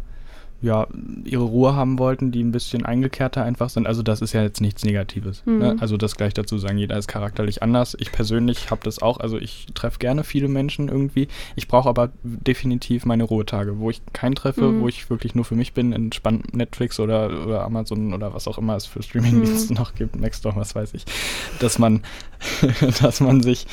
ja, ihre Ruhe haben wollten, die ein bisschen eingekehrter einfach sind. Also das ist ja jetzt nichts Negatives. Ne? Mhm. Ne? Also das gleich dazu sagen, jeder ist charakterlich anders. Ich persönlich habe das auch, also ich treffe gerne viele Menschen irgendwie. Ich brauche aber definitiv meine Ruhetage, wo ich keinen treffe, mhm. wo ich wirklich nur für mich bin, entspannt Netflix oder, oder Amazon oder was auch immer es für Streamingdienste mhm. noch gibt, Nextdoor, was weiß ich, dass man, dass man sich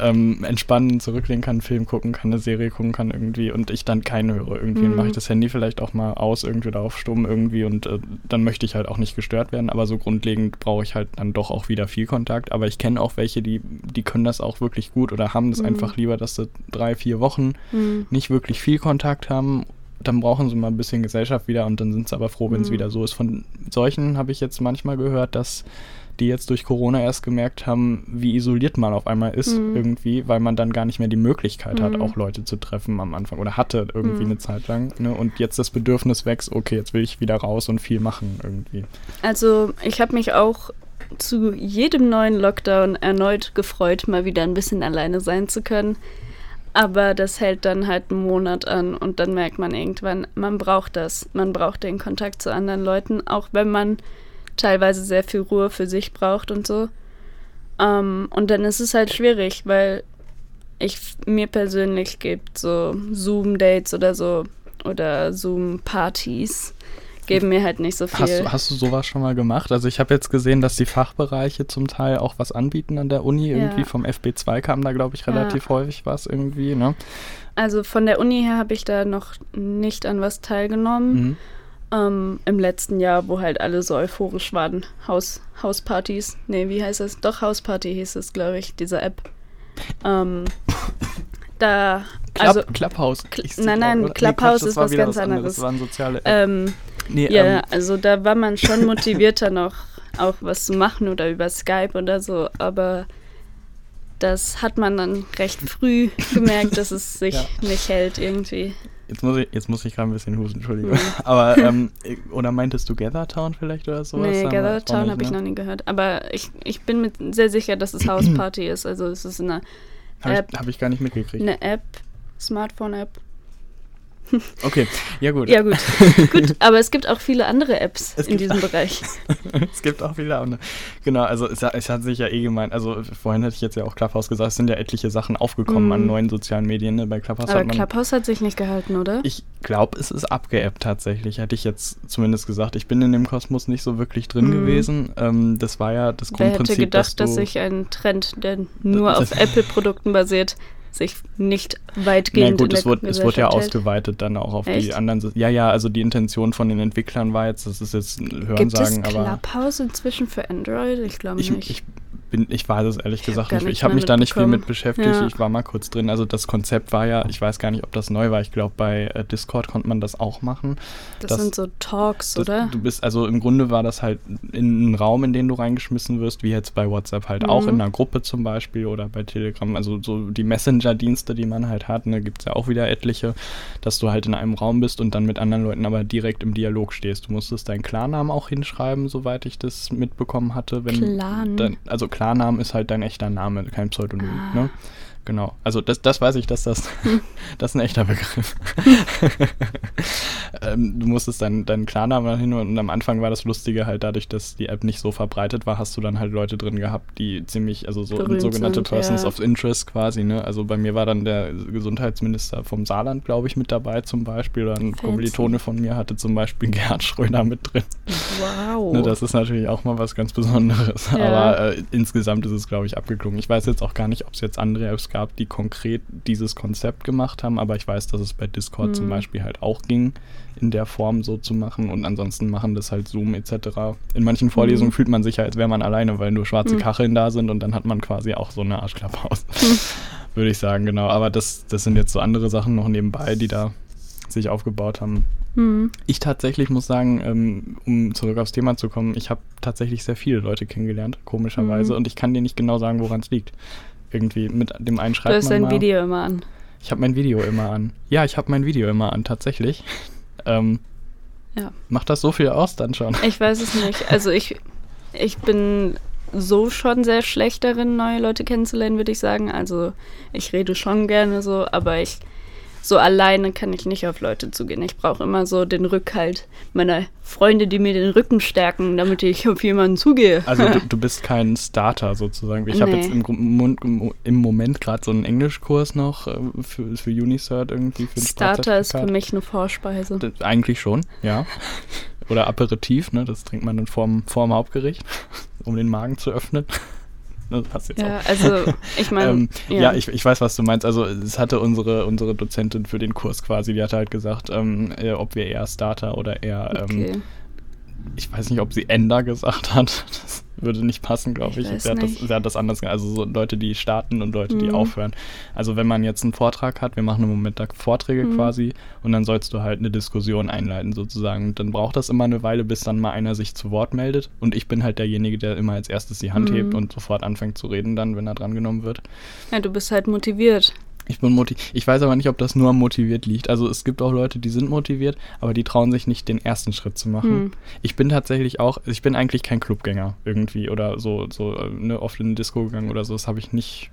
ähm, entspannen, zurücklehnen kann, einen Film gucken kann, eine Serie gucken kann irgendwie und ich dann keinen höre. Irgendwie mhm. mache ich das Handy vielleicht auch mal aus, irgendwie da auf stumm irgendwie und äh, dann möchte ich halt auch nicht gestört werden, aber so grundlegend brauche ich halt dann doch auch wieder viel Kontakt. Aber ich kenne auch welche, die, die können das auch wirklich gut oder haben das mhm. einfach lieber, dass sie drei, vier Wochen mhm. nicht wirklich viel Kontakt haben. Dann brauchen sie mal ein bisschen Gesellschaft wieder und dann sind sie aber froh, wenn es mhm. wieder so ist. Von solchen habe ich jetzt manchmal gehört, dass die jetzt durch Corona erst gemerkt haben, wie isoliert man auf einmal ist mhm. irgendwie, weil man dann gar nicht mehr die Möglichkeit mhm. hat, auch Leute zu treffen am Anfang oder hatte irgendwie mhm. eine Zeit lang. Ne? Und jetzt das Bedürfnis wächst, okay, jetzt will ich wieder raus und viel machen irgendwie. Also ich habe mich auch zu jedem neuen Lockdown erneut gefreut, mal wieder ein bisschen alleine sein zu können. Aber das hält dann halt einen Monat an und dann merkt man irgendwann, man braucht das. Man braucht den Kontakt zu anderen Leuten, auch wenn man teilweise sehr viel Ruhe für sich braucht und so. Ähm, und dann ist es halt schwierig, weil ich mir persönlich gibt so Zoom-Dates oder so oder Zoom-Partys geben mir halt nicht so viel. Hast du, hast du sowas schon mal gemacht? Also ich habe jetzt gesehen, dass die Fachbereiche zum Teil auch was anbieten an der Uni. Irgendwie ja. vom FB2 kam da, glaube ich, relativ ja. häufig was irgendwie. Ne? Also von der Uni her habe ich da noch nicht an was teilgenommen. Mhm ähm, im letzten Jahr, wo halt alle so euphorisch waren. Haus, Hauspartys. Nee, wie heißt es? Doch, Hausparty hieß es, glaube ich, diese App. Ähm, da Club, Also, Clubhouse. Cl- Ich- nein, nein? Nee, Clubhouse Quatsch, das ist was ganz anderes. Das waren soziale. Ähm, nee, ja, ähm, also da war man schon motivierter noch auch was zu machen oder über Skype oder so, aber das hat man dann recht früh gemerkt, dass es sich Ja. nicht hält irgendwie. Jetzt muss ich, jetzt muss ich gerade ein bisschen husten, Entschuldigung. Mhm. Aber, ähm, oder meintest du Gathertown vielleicht oder sowas? nee, Gather Town habe ich ne? noch nie gehört, aber ich, ich bin mir sehr sicher, dass es House Party ist. Also es ist eine Habe App, ich, hab ich gar nicht mitgekriegt. eine App, Smartphone-App. Okay, ja gut. Ja gut, gut, aber es gibt auch viele andere Apps Es in diesem Bereich. es gibt auch viele andere. Genau, also es, es hat sich ja eh gemeint, also vorhin hätte ich jetzt ja auch Clubhouse gesagt, es sind ja etliche Sachen aufgekommen Mhm. an neuen sozialen Medien. Ne? Bei Clubhouse Aber hat man. Clubhouse hat sich nicht gehalten, oder? ich glaube, es ist abgeappt tatsächlich, hätte ich jetzt zumindest gesagt. Ich bin in dem Kosmos nicht so wirklich drin Mhm. gewesen. Ähm, das war ja das Wer hätte Grundprinzip, gedacht, dass dass sich ein Trend, der nur das- auf Apple-Produkten basiert, sich nicht Na weitgehend gut, in es wurde, es wurde ja hält? ausgeweitet dann auch auf die Echt? anderen. Sy- Ja, ja, also die Intention von den Entwicklern war jetzt, das ist jetzt ein Gibt es Hörensagen, aber Clubhouse inzwischen für Android? Ich glaube ich, nicht. ich bin, ich weiß es ehrlich gesagt nicht. Ich habe mich da nicht viel mit beschäftigt. Ja. Ich war mal kurz drin. Also das Konzept war ja, ich weiß gar nicht, ob das neu war. Ich glaube, bei äh, Discord konnte man das auch machen. das, das- sind so Talks, Das, oder? Du bist, also im Grunde war das halt in einen Raum, in den du reingeschmissen wirst, wie jetzt bei WhatsApp halt auch, Mhm. in einer Gruppe zum Beispiel oder bei Telegram. Also so die Messenger-Dienste, die man halt hat, ne, gibt es ja auch wieder etliche, dass du halt in einem Raum bist und dann mit anderen Leuten aber direkt im Dialog stehst. Du musstest deinen Klarnamen auch hinschreiben, soweit ich das mitbekommen hatte. Wenn Clan? Dein, also Klarnamen ist halt dein echter Name, kein Pseudonym. Ah. Ne? Genau. Also das, das weiß ich, dass das, das ist ein echter Begriff. ähm, du musstest deinen deinen Klarnamen hin und am Anfang war das Lustige halt dadurch, dass die App nicht so verbreitet war, hast du dann halt Leute drin gehabt, die ziemlich, also so Berühmt sogenannte sind, Persons ja. of Interest quasi, ne? Also bei mir war dann der Gesundheitsminister vom Saarland, glaube ich, mit dabei zum Beispiel. Oder ein. Kommilitone von mir hatte zum Beispiel Gerhard Schröder mit drin. Wow. Ne, das ist natürlich auch mal was ganz Besonderes. Ja. Aber äh, insgesamt ist es, glaube ich, abgeklungen. Ich weiß jetzt auch gar nicht, ob es jetzt andere Apps gab, die konkret dieses Konzept gemacht haben, aber ich weiß, dass es bei Discord zum Mhm. Beispiel halt auch ging, in der Form so zu machen. Und ansonsten machen das halt Zoom etc. In manchen Vorlesungen Mhm. fühlt man sich ja, als wäre man alleine, weil nur schwarze Mhm. Kacheln da sind und dann hat man quasi auch so eine Art Clubhouse. Würde ich sagen, genau. Aber das, das sind jetzt so andere Sachen noch nebenbei, die da sich aufgebaut haben. Hm. Ich tatsächlich muss sagen, ähm, um zurück aufs Thema zu kommen, ich habe tatsächlich sehr viele Leute kennengelernt, komischerweise, Mhm. und ich kann dir nicht genau sagen, woran es liegt. Irgendwie mit dem einen Du hast dein. Video immer an. Ich habe mein Video immer an. Ja, ich habe mein Video immer an, tatsächlich. ähm, Ja. Macht das so viel aus dann schon? Ich weiß es nicht. Also ich, ich bin so schon sehr schlecht darin, neue Leute kennenzulernen, würde ich sagen. Also ich rede schon gerne so, aber ich so alleine kann ich nicht auf Leute zugehen. Ich brauche immer so den Rückhalt meiner Freunde, die mir den Rücken stärken, damit ich auf jemanden zugehe. Also du, du bist kein Starter sozusagen. Ich habe Nee. jetzt im, im Moment gerade so einen Englischkurs noch äh, für, für Unicert irgendwie. Für Starter ist für mich eine Vorspeise. Das, eigentlich schon, ja. Oder Aperitif, ne? Das trinkt man dann vorm, vorm Hauptgericht, um den Magen zu öffnen. Das passt jetzt Ja, auch. also ich meine, ähm, ja, ja. ich, ich weiß, was du meinst. Also es hatte unsere, unsere Dozentin für den Kurs quasi, die hatte halt gesagt, ähm, äh, ob wir eher Starter oder eher, ähm, okay. ich weiß nicht, ob sie Ender gesagt hat. Das würde nicht passen, glaube Ich ich. Sie hat, das, sie hat das anders gesagt. Also so Leute, die starten und Leute, die Mhm. aufhören. Also wenn man jetzt einen Vortrag hat, wir machen im Moment da Vorträge Mhm. quasi und dann sollst du halt eine Diskussion einleiten sozusagen. Und dann braucht das immer eine Weile, bis dann mal einer sich zu Wort meldet. Und ich bin halt derjenige, der immer als erstes die Hand Mhm. hebt und sofort anfängt zu reden dann, wenn er drangenommen wird. ja, du bist halt motiviert. Ich bin motiviert. Ich weiß aber nicht, ob das nur am motiviert liegt. Also es gibt auch Leute, die sind motiviert, aber die trauen sich nicht, den ersten Schritt zu machen. Hm. Ich bin tatsächlich auch, ich bin eigentlich kein Clubgänger irgendwie oder so, so äh, ne, oft in eine Disco gegangen oder so. Das habe ich nicht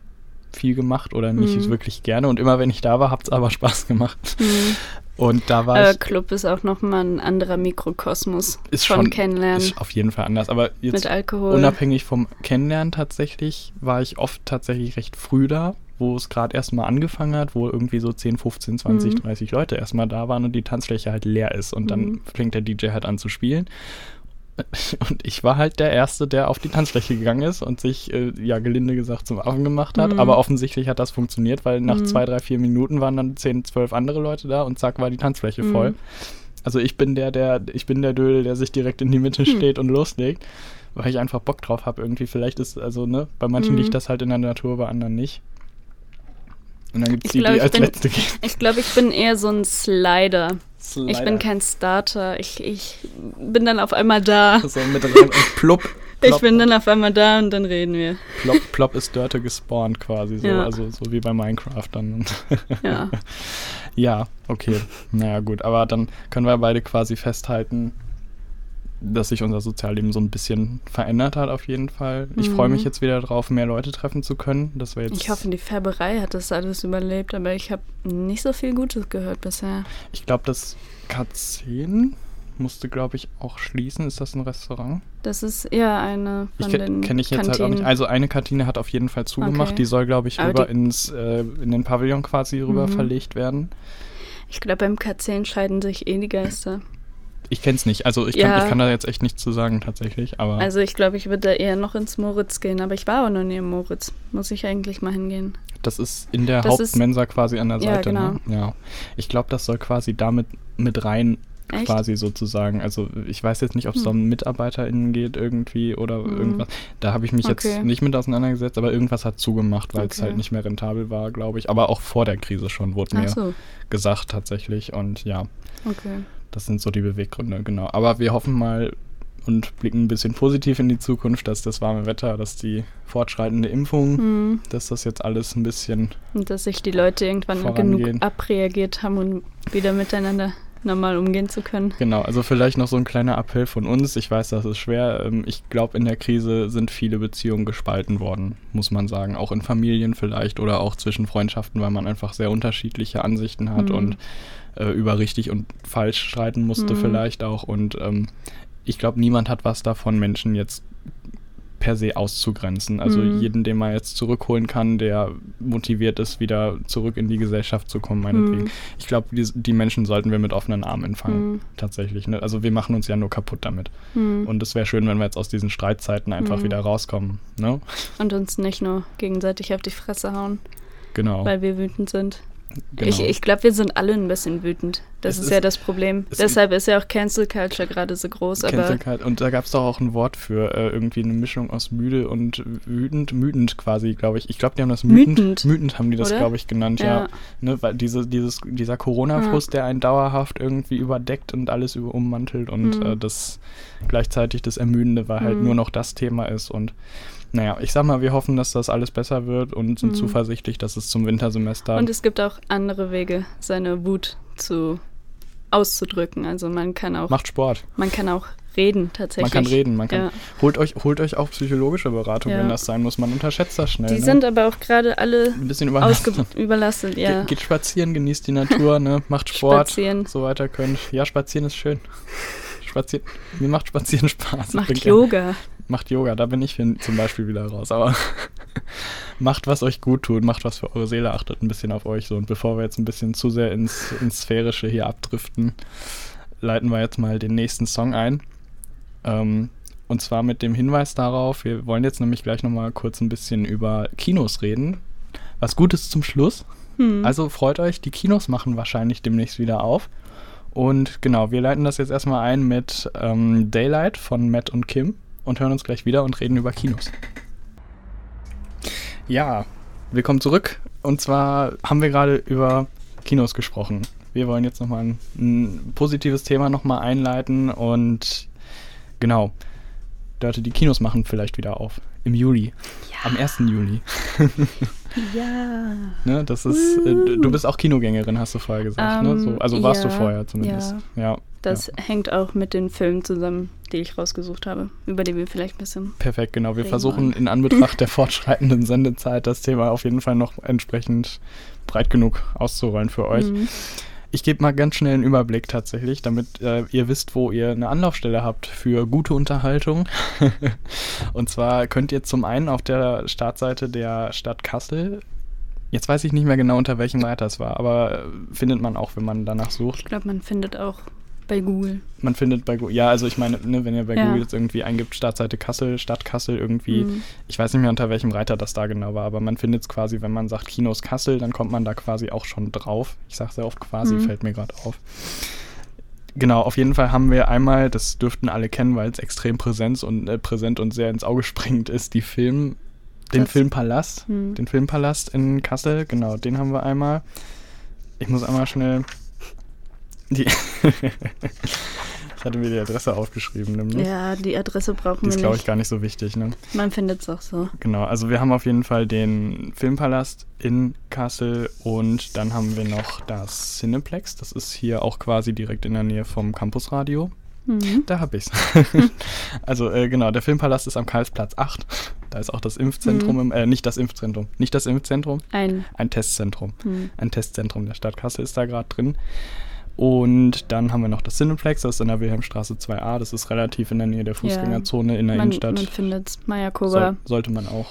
viel gemacht oder nicht Mhm. wirklich gerne. Und immer wenn ich da war, hat es aber Spaß gemacht. Hm. Und da war Aber ich. Club ist auch nochmal ein anderer Mikrokosmos Ist von schon Kennenlernen Ist auf jeden Fall anders. Aber jetzt. Unabhängig vom Kennenlernen tatsächlich war ich oft tatsächlich recht früh da, wo es gerade erstmal angefangen hat, wo irgendwie so 10, 15, 20, Mhm. 30 Leute erstmal da waren und die Tanzfläche halt leer ist und dann Mhm. fängt der DJ halt an zu spielen. Und ich war halt der Erste, der auf die Tanzfläche gegangen ist und sich, äh, ja, gelinde gesagt, zum Affen gemacht hat. Mhm. Aber offensichtlich hat das funktioniert, weil nach Mhm. zwei, drei, vier Minuten waren dann 10, 12 andere Leute da und zack war die Tanzfläche Mhm. voll. Also ich bin der, der, ich bin der Dödel, der sich direkt in die Mitte Hm. steht und loslegt, weil ich einfach Bock drauf habe irgendwie. Vielleicht ist, also, ne, bei manchen Mhm. liegt das halt in der Natur, bei anderen nicht. Und dann gibt es Ich die, glaub, die ich als bin- letzte gehen. Ich glaube, ich bin eher so ein Slider. Ich Slider. bin kein Starter. Ich, ich bin dann auf einmal da. So mit rein und plopp. Ich plopp, bin dann auf einmal da und dann reden wir. plopp, plopp ist Dörte gespawnt quasi. So, Ja. Also so wie bei Minecraft dann. Ja. Ja, okay. Naja, gut. Aber dann können wir beide quasi festhalten, dass sich unser Sozialleben so ein bisschen verändert hat, auf jeden Fall. Ich freue mich Mhm. jetzt wieder drauf, mehr Leute treffen zu können. Das jetzt, Ich hoffe, die Färberei hat das alles überlebt, aber ich habe nicht so viel Gutes gehört bisher. Ich glaube, das K10 musste, glaube ich, auch schließen. Ist das ein Restaurant? Das ist eher eine Ich von ke den kenne ich jetzt halt auch Kantinen. nicht. Also eine Kantine hat auf jeden Fall zugemacht. Okay. Die soll, glaube ich, Aber rüber ins, äh, in den Pavillon quasi rüber Mhm. verlegt werden. Ich glaube, beim K10 scheiden sich eh die Geister. Ich kenne es nicht. Also ich kann, Ja. ich kann da jetzt echt nichts zu sagen tatsächlich. Aber Also ich glaube, ich würde da eher noch ins Moritz gehen, aber ich war auch noch nie im Moritz. Muss ich eigentlich mal hingehen. das ist in der Das ist- Hauptmensa quasi an der Ja, Seite. genau. Ne? Ja. Ich glaube, das soll quasi damit mit rein Echt? quasi sozusagen. Also ich weiß jetzt nicht, ob es Hm. um MitarbeiterInnen geht irgendwie oder Hm. irgendwas. Da habe ich mich jetzt Okay. nicht mit auseinandergesetzt, aber irgendwas hat zugemacht, weil es Okay. halt nicht mehr rentabel war, glaube ich. Aber auch vor der Krise schon wurde Ach mir so, gesagt tatsächlich. Und ja, okay. Das sind so die Beweggründe, genau. Aber wir hoffen mal und blicken ein bisschen positiv in die Zukunft, dass das warme Wetter, dass die fortschreitende Impfung, Hm. dass das jetzt alles ein bisschen Und dass sich die Leute irgendwann Vorangehen. genug abreagiert haben, um wieder miteinander normal umgehen zu können. Genau, also vielleicht noch so ein kleiner Appell von uns. Ich weiß, das ist schwer. Ähm, Ich glaube, in der Krise sind viele Beziehungen gespalten worden, muss man sagen. Auch in Familien vielleicht oder auch zwischen Freundschaften, weil man einfach sehr unterschiedliche Ansichten hat Mhm. und äh, über richtig und falsch streiten musste Mhm. vielleicht auch. Und ähm, ich glaube, niemand hat was davon, Menschen jetzt per se auszugrenzen. Also Mhm. jeden, den man jetzt zurückholen kann, der motiviert ist, wieder zurück in die Gesellschaft zu kommen, meinetwegen. Mhm. Ich glaube, die, die Menschen sollten wir mit offenen Armen empfangen. Mhm. Tatsächlich. Ne? Also wir machen uns ja nur kaputt damit. Hm. Und es wäre schön, wenn wir jetzt aus diesen Streitzeiten einfach Mhm. wieder rauskommen. Ne? Und uns nicht nur gegenseitig auf die Fresse hauen, Genau. weil wir wütend sind. Genau. Ich, ich glaube, wir sind alle ein bisschen wütend. Das ist, ist- ja das Problem. es- Deshalb ist ja auch Cancel Culture gerade so groß. Aber Cancel Culture. Und da gab es doch auch ein Wort für äh, irgendwie eine Mischung aus müde und wütend. Mütend quasi, glaube ich. Ich glaube, die haben das mütend. Mütend. Haben die das, glaube ich, genannt, ja. Ja. Ne, weil diese, dieses, dieser Corona-Frust, der einen dauerhaft irgendwie überdeckt und alles über ummantelt und Mhm. äh, das gleichzeitig das Ermüdende, weil halt Mhm. nur noch das Thema ist. Und naja, ich sag mal, wir hoffen, dass das alles besser wird und sind Mhm. zuversichtlich, dass es zum Wintersemester Und es gibt auch andere Wege, seine Wut zu auszudrücken. Also man kann auch, macht Sport. man kann auch reden Man tatsächlich. kann reden, man kann. Ja. Holt, euch, holt euch auch psychologische Beratung, Ja. wenn das sein muss. Man unterschätzt das schnell. Die ne? sind aber auch gerade alle ein bisschen ausge überlastet. überlastet. Ja. Ge geht spazieren, genießt die Natur, ne? macht Sport, Spazieren. so weiter könnt. Ja, spazieren ist schön. Spazieren, mir macht Spazieren Spaß. Macht bin gern- Yoga. Macht Yoga, da bin ich zum Beispiel wieder raus. Aber macht, was euch gut tut, macht was für eure Seele, achtet ein bisschen auf euch so. Und bevor wir jetzt ein bisschen zu sehr ins, ins Sphärische hier abdriften, leiten wir jetzt mal den nächsten Song ein. Ähm, und zwar mit dem Hinweis darauf, wir wollen jetzt nämlich gleich nochmal kurz ein bisschen über Kinos reden. Was Gutes zum Schluss. Hm. Also freut euch, die Kinos machen wahrscheinlich demnächst wieder auf. Und genau, wir leiten das jetzt erstmal ein mit ähm, Daylight von Matt und Kim und hören uns gleich wieder und reden über Kinos. Ja, willkommen zurück. Und zwar haben wir gerade über Kinos gesprochen. Wir wollen jetzt nochmal ein, ein positives Thema nochmal einleiten und genau, Dörte, die Kinos machen vielleicht wieder auf. Im Juli. Am 1. Juli. ja. Ne, das ist, äh, du- du bist auch Kinogängerin, hast du vorher gesagt. ne? Ähm, so, also warst du ja, vorher zumindest. Ja. Das ja. hängt auch mit den Filmen zusammen, die ich rausgesucht habe, über die wir vielleicht ein bisschen. Perfekt, genau. Wir versuchen in Anbetracht der fortschreitenden Sendezeit das Thema auf jeden Fall noch entsprechend breit genug auszurollen für euch. Mhm. Ich gebe mal ganz schnell einen Überblick tatsächlich, damit äh, ihr wisst, wo ihr eine Anlaufstelle habt für gute Unterhaltung. Und zwar könnt ihr zum einen auf der Startseite der Stadt Kassel, jetzt weiß ich nicht mehr genau unter welchem Reiter es war, aber äh, findet man auch, wenn man danach sucht. Ich glaube, man findet auch bei Google. Man findet bei Google, ja, also ich meine, ne, wenn ihr bei Ja. Google jetzt irgendwie eingibt, Startseite Kassel, Stadt Kassel irgendwie, Mhm. ich weiß nicht mehr unter welchem Reiter das da genau war, aber man findet es quasi, wenn man sagt Kinos Kassel, dann kommt man da quasi auch schon drauf. Ich sage sehr oft quasi, Mhm. fällt mir gerade auf. Genau, auf jeden Fall haben wir einmal, das dürften alle kennen, weil es extrem präsent und, äh, präsent und sehr ins Auge springend ist, die Film Den Das- Filmpalast. Hm. Den Filmpalast in Kassel, genau, den haben wir einmal. Ich muss einmal schnell die. ich hatte mir die Adresse aufgeschrieben, nämlich. Ja, die Adresse brauchen Die ist, wir glaube ich, gar nicht so wichtig, ne? Man findet es auch so. Genau, also wir haben auf jeden Fall den Filmpalast in Kassel und dann haben wir noch das Cineplex. Das ist hier auch quasi direkt in der Nähe vom Campusradio. Mhm. Da hab ich's. also äh, genau, der Filmpalast ist am Karlsplatz 8. Da ist auch das Impfzentrum, Mhm. im, äh, nicht das Impfzentrum, nicht das Impfzentrum, Ein. ein Testzentrum. Hm. Ein Testzentrum der Stadt Kassel ist da gerade drin. Und dann haben wir noch das Cineplex, das ist in der Wilhelmstraße 2a. Das ist relativ in der Nähe der Fußgängerzone in der Man, Innenstadt. man findet Soll, Mayakoba. sollte man auch,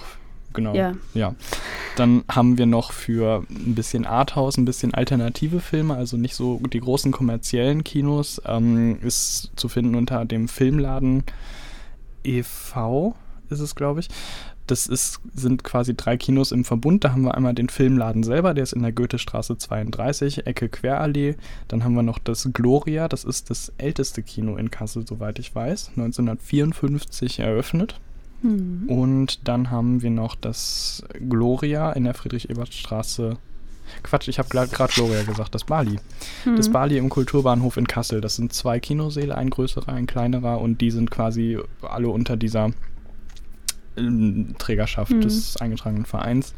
genau. Ja. ja. Dann haben wir noch für ein bisschen Arthouse, ein bisschen alternative Filme, also nicht so die großen kommerziellen Kinos, ähm, ist zu finden unter dem Filmladen e.V. ist es, glaube ich. Das ist, sind quasi drei Kinos im Verbund. Da haben wir einmal den Filmladen selber, der ist in der Goethestraße 32, Ecke Querallee. Dann haben wir noch das Gloria, das ist das älteste Kino in Kassel, soweit ich weiß. 1954 eröffnet. Hm. Und dann haben wir noch das Gloria in der Friedrich-Ebert-Straße. Quatsch, ich habe gerade Gloria gesagt, das Bali. Das Mhm. Bali im Kulturbahnhof in Kassel. Das sind zwei Kinosäle, ein größerer, ein kleinerer und die sind quasi alle unter dieser Trägerschaft Mhm. des eingetragenen Vereins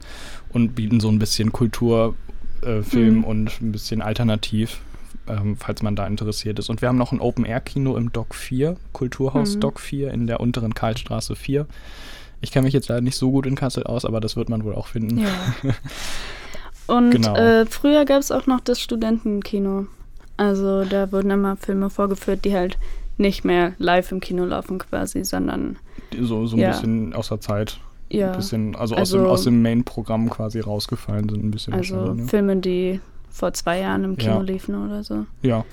und bieten so ein bisschen Kultur, äh, Film Mhm. und ein bisschen alternativ, ähm, falls man da interessiert ist. Und wir haben noch ein Open-Air-Kino im Dock 4, Kulturhaus Mhm. Dock 4 in der unteren Karlstraße 4. Ich kenne mich jetzt leider nicht so gut in Kassel aus, aber das wird man wohl auch finden. Ja. Und Genau. äh, früher gab es auch noch das Studentenkino. Also da wurden immer Filme vorgeführt, die halt nicht mehr live im Kino laufen quasi, sondern So, so ein Ja. bisschen aus der Zeit. ja, Ein bisschen, also, aus Also- dem, aus dem Main-Programm quasi rausgefallen sind, ein bisschen also ne? Filme, die vor zwei Jahren im Kino Ja. liefen oder so. Ja.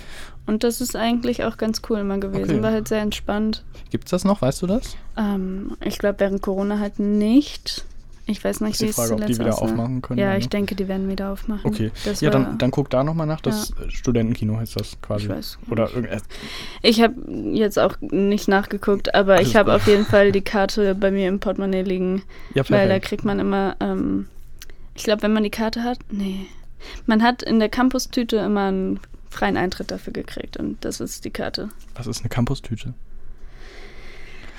Und das ist eigentlich auch ganz cool immer gewesen. Okay. War halt sehr entspannt. Gibt's das noch, weißt du das? Ähm, ich glaube, während Corona halt nicht. Ich weiß nicht, wie es Frage, ob die wieder aussah. aufmachen können. Ja, ich denke, die werden wieder aufmachen. Okay. Das ja, dann, dann guck da nochmal nach. Das Studentenkino heißt das quasi. Ich weiß Oder nicht. irgend- äh, Ich habe jetzt auch nicht nachgeguckt, aber Alles ich habe auf jeden Fall die Karte bei mir im Portemonnaie liegen, ja, weil da perfekt. kriegt man immer, ähm, ich glaube, wenn man die Karte hat, nee, man hat in der Campus-Tüte immer einen freien Eintritt dafür gekriegt und das ist die Karte. Was ist eine Campus-Tüte?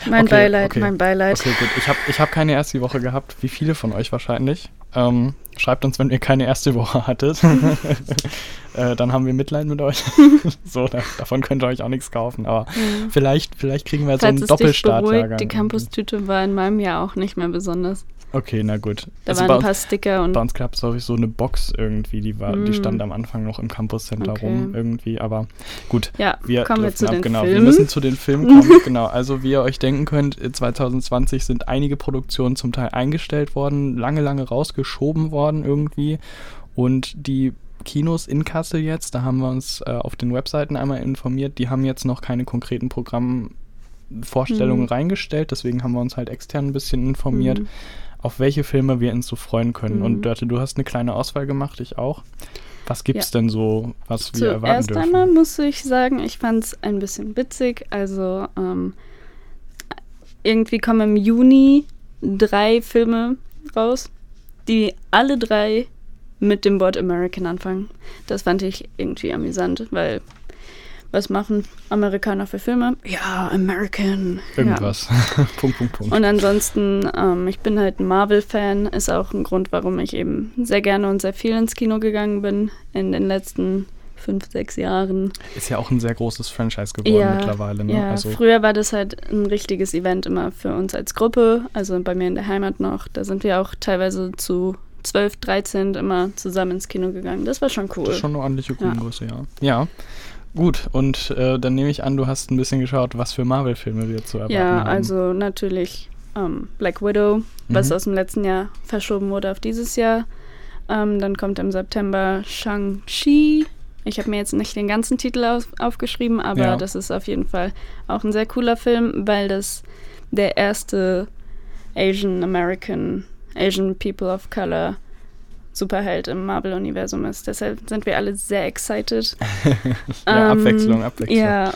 Mein Okay, Beileid, okay. mein Beileid. Okay, gut. Ich habe ich hab keine erste Woche gehabt. Wie viele von euch wahrscheinlich? Ähm, schreibt uns, wenn ihr keine erste Woche hattet. äh, dann haben wir Mitleid mit euch. so, da, davon könnt ihr euch auch nichts kaufen. Aber Mhm. vielleicht, vielleicht kriegen wir so Falls einen es dich Doppelstartjahrgang. beruhigt, die Campus-Tüte war in meinem Jahr auch nicht mehr besonders. Okay, na gut. Da Also waren ein uns, paar Sticker und bei uns gab es, glaube ich, so eine Box irgendwie, die war, die Mm. stand am Anfang noch im Campus Center Okay. rum irgendwie, aber gut. ja, Wir kommen wir zu den genau. Wir Filmen. müssen zu den Filmen kommen. genau. Also wie ihr euch denken könnt, äh, 2020 sind einige Produktionen zum Teil eingestellt worden, lange, lange rausgeschoben worden irgendwie. Und die Kinos in Kassel jetzt, da haben wir uns äh, auf den Webseiten einmal informiert, die haben jetzt noch keine konkreten Programmvorstellungen Mhm. reingestellt, deswegen haben wir uns halt extern ein bisschen informiert, Mhm. Auf welche Filme wir uns so freuen können. Mhm. Und Dörte, du hast eine kleine Auswahl gemacht, ich auch. Was gibt's denn so, was wir erwarten Zuerst dürfen? einmal muss ich sagen, ich fand es ein bisschen witzig. Also ähm, irgendwie kommen im Juni drei Filme raus, die alle drei mit dem Wort American anfangen. Das fand ich irgendwie amüsant, weil was machen Amerikaner für Filme? Ja, American. Ja. Irgendwas. Punkt, Punkt, Punkt. Und ansonsten, ähm, ich bin halt ein Marvel-Fan, ist auch ein Grund, warum ich eben sehr gerne und sehr viel ins Kino gegangen bin in den letzten fünf, sechs Jahren. Ist ja auch ein sehr großes Franchise geworden mittlerweile. Ne? ja. also, früher war das halt ein richtiges Event immer für uns als Gruppe, also bei mir in der Heimat noch. Da sind wir auch teilweise zu 12, 13 immer zusammen ins Kino gegangen. Das war schon cool. das ist schon eine ordentliche Gruppengröße, ja. Ja. Gut, und äh, dann nehme ich an, du hast ein bisschen geschaut, was für Marvel-Filme wir zu erwarten ja, haben. also natürlich ähm, Black Widow, was Mhm. aus dem letzten Jahr verschoben wurde auf dieses Jahr. Ähm, dann kommt im September Shang-Chi. Ich habe mir jetzt nicht den ganzen Titel auf, aufgeschrieben, aber Ja. das ist auf jeden Fall auch ein sehr cooler Film, weil das der erste Asian American, Asian People of Color Superheld im Marvel-Universum ist. Deshalb sind wir alle sehr excited. ja, Ähm, Abwechslung, Abwechslung. Ja,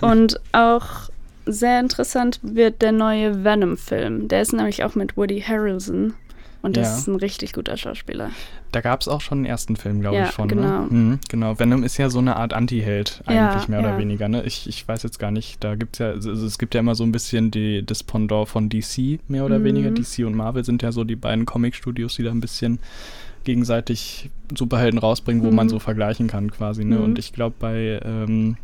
und auch sehr interessant wird der neue Venom-Film. Der ist nämlich auch mit Woody Harrelson. Und das Ja. ist ein richtig guter Schauspieler. Da gab es auch schon einen ersten Film, glaube Ja, ich, von. genau. Ne? Mhm, genau. Venom ist ja so eine Art Anti-Held, Ja, eigentlich mehr oder ja. weniger. Ne? Ich, ich weiß jetzt gar nicht, da gibt es ja, also es gibt ja immer so ein bisschen die, das Pendant von DC, mehr oder Mhm. weniger. DC und Marvel sind ja so die beiden Comic-Studios, die da ein bisschen gegenseitig Superhelden rausbringen, wo Mhm. man so vergleichen kann quasi. Ne? Mhm. Und ich glaube bei, ähm,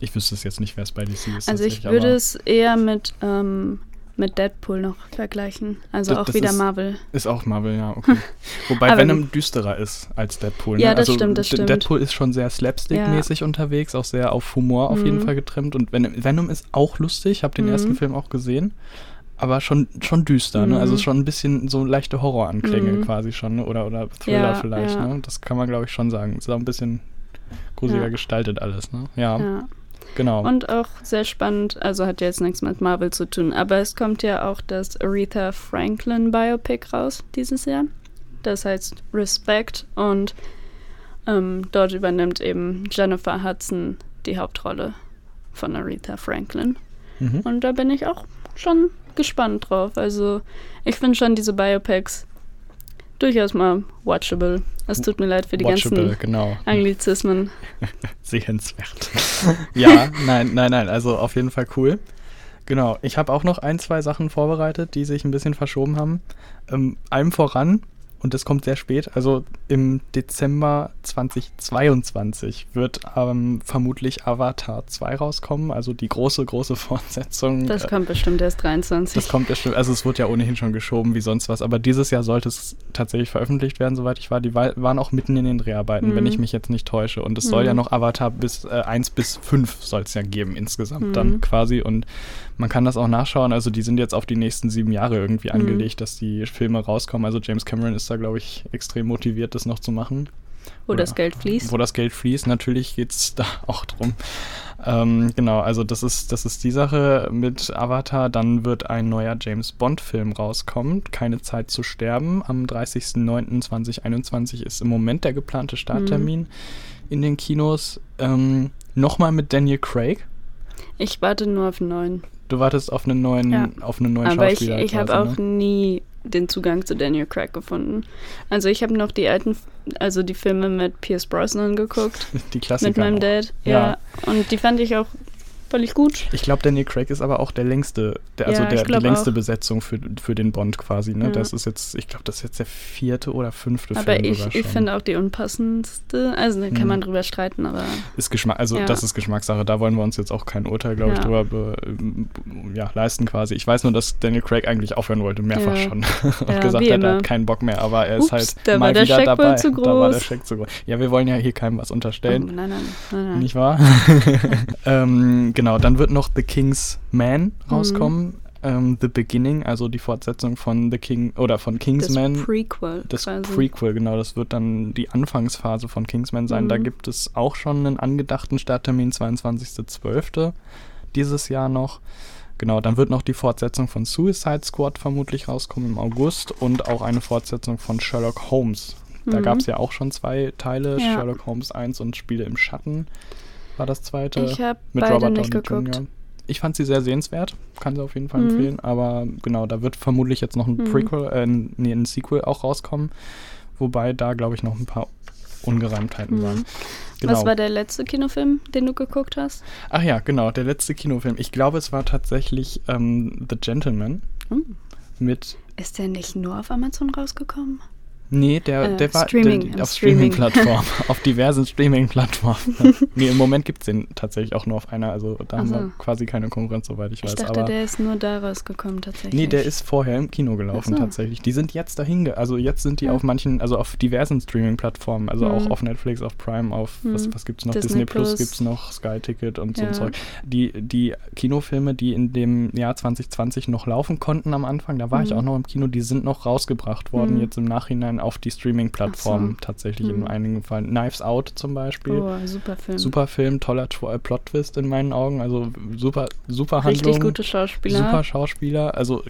ich wüsste es jetzt nicht, wer es bei DC ist. Also ich würde es eher mit, ähm, mit Deadpool noch vergleichen. Also Das- auch das wieder ist- Marvel. Ist auch Marvel, ja, okay. Wobei Venom düsterer ist als Deadpool. Ne? Ja, das also stimmt, das stimmt. Deadpool ist schon sehr slapstick-mäßig unterwegs, auch sehr auf Humor auf jeden Mhm. Fall getrimmt. Und Venom, Venom ist auch lustig, ich habe den Mhm. ersten Film auch gesehen. Aber schon, schon düster, ne? Also Mhm. schon ein bisschen so leichte Horroranklänge Mhm. quasi schon, ne? Oder, oder Thriller Ja, vielleicht, ja. ne? Das kann man, glaube ich, schon sagen. Ist auch ein bisschen gruseliger Ja. gestaltet alles, ne? Ja, Ja. genau. Und auch sehr spannend, also hat jetzt nichts mit Marvel zu tun, aber es kommt ja auch das Aretha Franklin Biopic raus dieses Jahr. Das heißt Respect und ähm, dort übernimmt eben Jennifer Hudson die Hauptrolle von Aretha Franklin. mhm. Und da bin ich auch schon gespannt drauf. Also ich finde schon diese Biopics durchaus mal watchable. Es tut mir leid für die Watchable, ganzen genau. Anglizismen. Sehenswert. ja, nein, nein, nein. Also auf jeden Fall cool. Genau. Ich habe auch noch ein, zwei Sachen vorbereitet, die sich ein bisschen verschoben haben. Ähm, allem voran, und das kommt sehr spät, also im Dezember 2022 wird ähm, vermutlich Avatar 2 rauskommen, also die große, große Fortsetzung. Das Äh, kommt bestimmt erst 23. das kommt bestimmt, also es wird ja ohnehin schon geschoben wie sonst was, aber dieses Jahr sollte es tatsächlich veröffentlicht werden, soweit ich war. Die wa- waren auch mitten in den Dreharbeiten, wenn Mhm. ich mich jetzt nicht täusche. Und es soll ja Mhm. noch Avatar bis äh, 1 bis 5 soll es ja geben insgesamt Mhm. dann quasi. Und man kann das auch nachschauen. Also die sind jetzt auf die nächsten sieben Jahre irgendwie Mhm. angelegt, dass die Filme rauskommen. Also James Cameron ist da, glaube ich, extrem motiviert, das noch zu machen. wo Oder das Geld fließt. Wo das Geld fließt, natürlich geht es da auch drum. Ähm, genau, also das ist, das ist die Sache mit Avatar. Dann wird ein neuer James Bond-Film rauskommen. Keine Zeit zu sterben. Am 30.09.2021 ist im Moment der geplante Starttermin in den Kinos. Ähm, Nochmal mit Daniel Craig. Ich warte nur auf einen neuen. Du wartest auf einen neuen, Ja. auf einen neuen Aber ich, Schauspieler. ich habe quasi, auch ne? nie den Zugang zu Daniel Craig gefunden. Also ich habe noch die alten, also die Filme mit Pierce Brosnan geguckt. die Klassiker. mit meinem noch. Dad. Ja. Ja. Und die fand ich auch völlig gut. Ich glaube, Daniel Craig ist aber auch der längste, der, also Ja, der, ich die längste auch. Besetzung für, für den Bond quasi. Ne? Ja. Das ist jetzt, ich glaube, das ist jetzt der vierte oder fünfte Aber Film ich, sogar ich schon. finde auch die unpassendste. Also da kann Mhm. man drüber streiten, aber ist Geschmack, also Ja. das ist Geschmackssache. Da wollen wir uns jetzt auch kein Urteil, glaube ich, drüber be, ja, leisten quasi. Ich weiß nur, dass Daniel Craig eigentlich aufhören wollte, mehrfach schon. Und gesagt hat, er hat keinen Bock mehr, aber er ist Ups, halt da mal der wieder Scheck dabei. zu Da war der groß. Scheck zu groß. Ja, wir wollen ja hier keinem was oh, unterstellen. nein, nein, nein, nein. Nicht wahr? ähm, genau, dann wird noch The King's Man Mhm. rauskommen. Ähm, The Beginning, also die Fortsetzung von The King oder von Das Kingsman. Prequel. Das quasi. Prequel, genau, das wird dann die Anfangsphase von Kingsman sein. Da Mhm. gibt es auch schon einen angedachten Starttermin, 22.12. dieses Jahr noch. Genau, dann wird noch die Fortsetzung von Suicide Squad vermutlich rauskommen im August und auch eine Fortsetzung von Sherlock Holmes. Da Mhm. gab es ja auch schon zwei Teile, Ja. Sherlock Holmes 1 und Spiele im Schatten war das zweite. Ich habe mit beide Robert nicht Downey geguckt. Jr. Ich fand sie sehr sehenswert, kann sie auf jeden Fall Mhm. empfehlen, aber genau, da wird vermutlich jetzt noch ein Mhm. Prequel, äh, nee, ein Sequel auch rauskommen, wobei da glaube ich noch ein paar Ungereimtheiten Mhm. waren. Genau. Was war der letzte Kinofilm, den du geguckt hast? Ach ja, genau, der letzte Kinofilm. Ich glaube, es war tatsächlich ähm, The Gentleman Hm. mit Ist der nicht nur auf Amazon rausgekommen? Nee, der, Äh, der war Streaming, der, auf Streaming. Streaming-Plattformen, auf diversen Streaming-Plattformen. nee, im Moment gibt es den tatsächlich auch nur auf einer, also da haben Ach so. wir quasi keine Konkurrenz, soweit ich Ich weiß. dachte, aber der ist nur da rausgekommen tatsächlich. Nee, der ist vorher im Kino gelaufen so. tatsächlich. Die sind jetzt dahin, also jetzt sind die Ja. auf manchen, also auf diversen Streaming-Plattformen, also Mhm. auch auf Netflix, auf Prime, auf was, Mhm. was gibt's noch? Disney Disney, Plus, Plus. gibt's noch, Sky Ticket und so Ja. ein Zeug. Die, die Kinofilme, die in dem Jahr 2020 noch laufen konnten am Anfang, da war ich Mhm. auch noch im Kino, die sind noch rausgebracht worden, Mhm. jetzt im Nachhinein auf die Streaming-Plattformen so. tatsächlich in Mhm. einigen Fällen. Knives Out zum Beispiel. Oh, super Film. Super Film, toller äh, Plot-Twist in meinen Augen, also super, super Handlung. Richtig gute Schauspieler. Super Schauspieler, also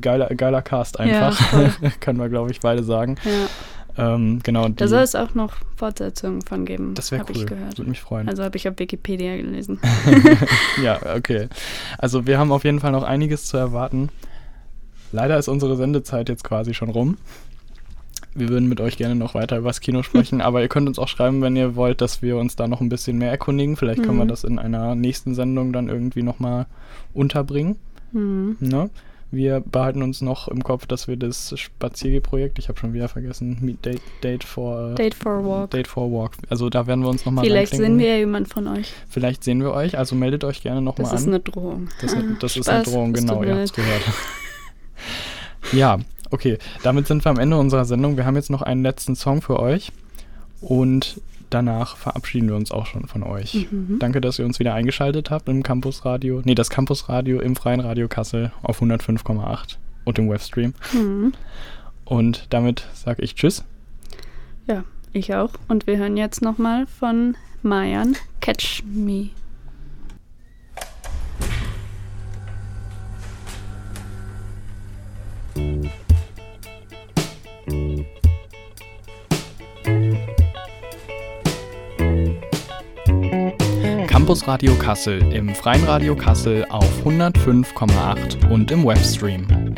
geiler, geiler Cast Ja, einfach, voll. können wir glaube ich beide sagen. Ja. Ähm, genau. Da soll es auch noch Fortsetzungen von geben. Das wäre cool. Ich gehört. Würde mich freuen. Also habe ich auf Wikipedia gelesen. ja, okay. Also wir haben auf jeden Fall noch einiges zu erwarten. Leider ist unsere Sendezeit jetzt quasi schon rum. Wir würden mit euch gerne noch weiter über das Kino sprechen, aber ihr könnt uns auch schreiben, wenn ihr wollt, dass wir uns da noch ein bisschen mehr erkundigen. Vielleicht können wir Mhm. das in einer nächsten Sendung dann irgendwie nochmal unterbringen. Hm. Ne? Wir behalten uns noch im Kopf, dass wir das Spaziergeprojekt, ich habe schon wieder vergessen, Meet Date, Date for Date for a Walk. Date for Walk. Also da werden wir uns nochmal Vielleicht sehen wir ja jemand von euch. Vielleicht sehen wir euch, also meldet euch gerne nochmal Das an. ist eine Drohung. Das, ist- das ist eine Drohung, genau, ihr habt es gehört. ja, okay. Damit sind wir am Ende unserer Sendung. Wir haben jetzt noch einen letzten Song für euch und danach verabschieden wir uns auch schon von euch. Mhm. Danke, dass ihr uns wieder eingeschaltet habt im Campusradio. Nee, das Campusradio im Freien Radio Kassel auf 105,8 und im Webstream. Hm. Und damit sage ich Tschüss. Ja, ich auch. Und wir hören jetzt nochmal von Mayan Catch Me. Campusradio Kassel im Freien Radio Kassel auf 105,8 und im Webstream.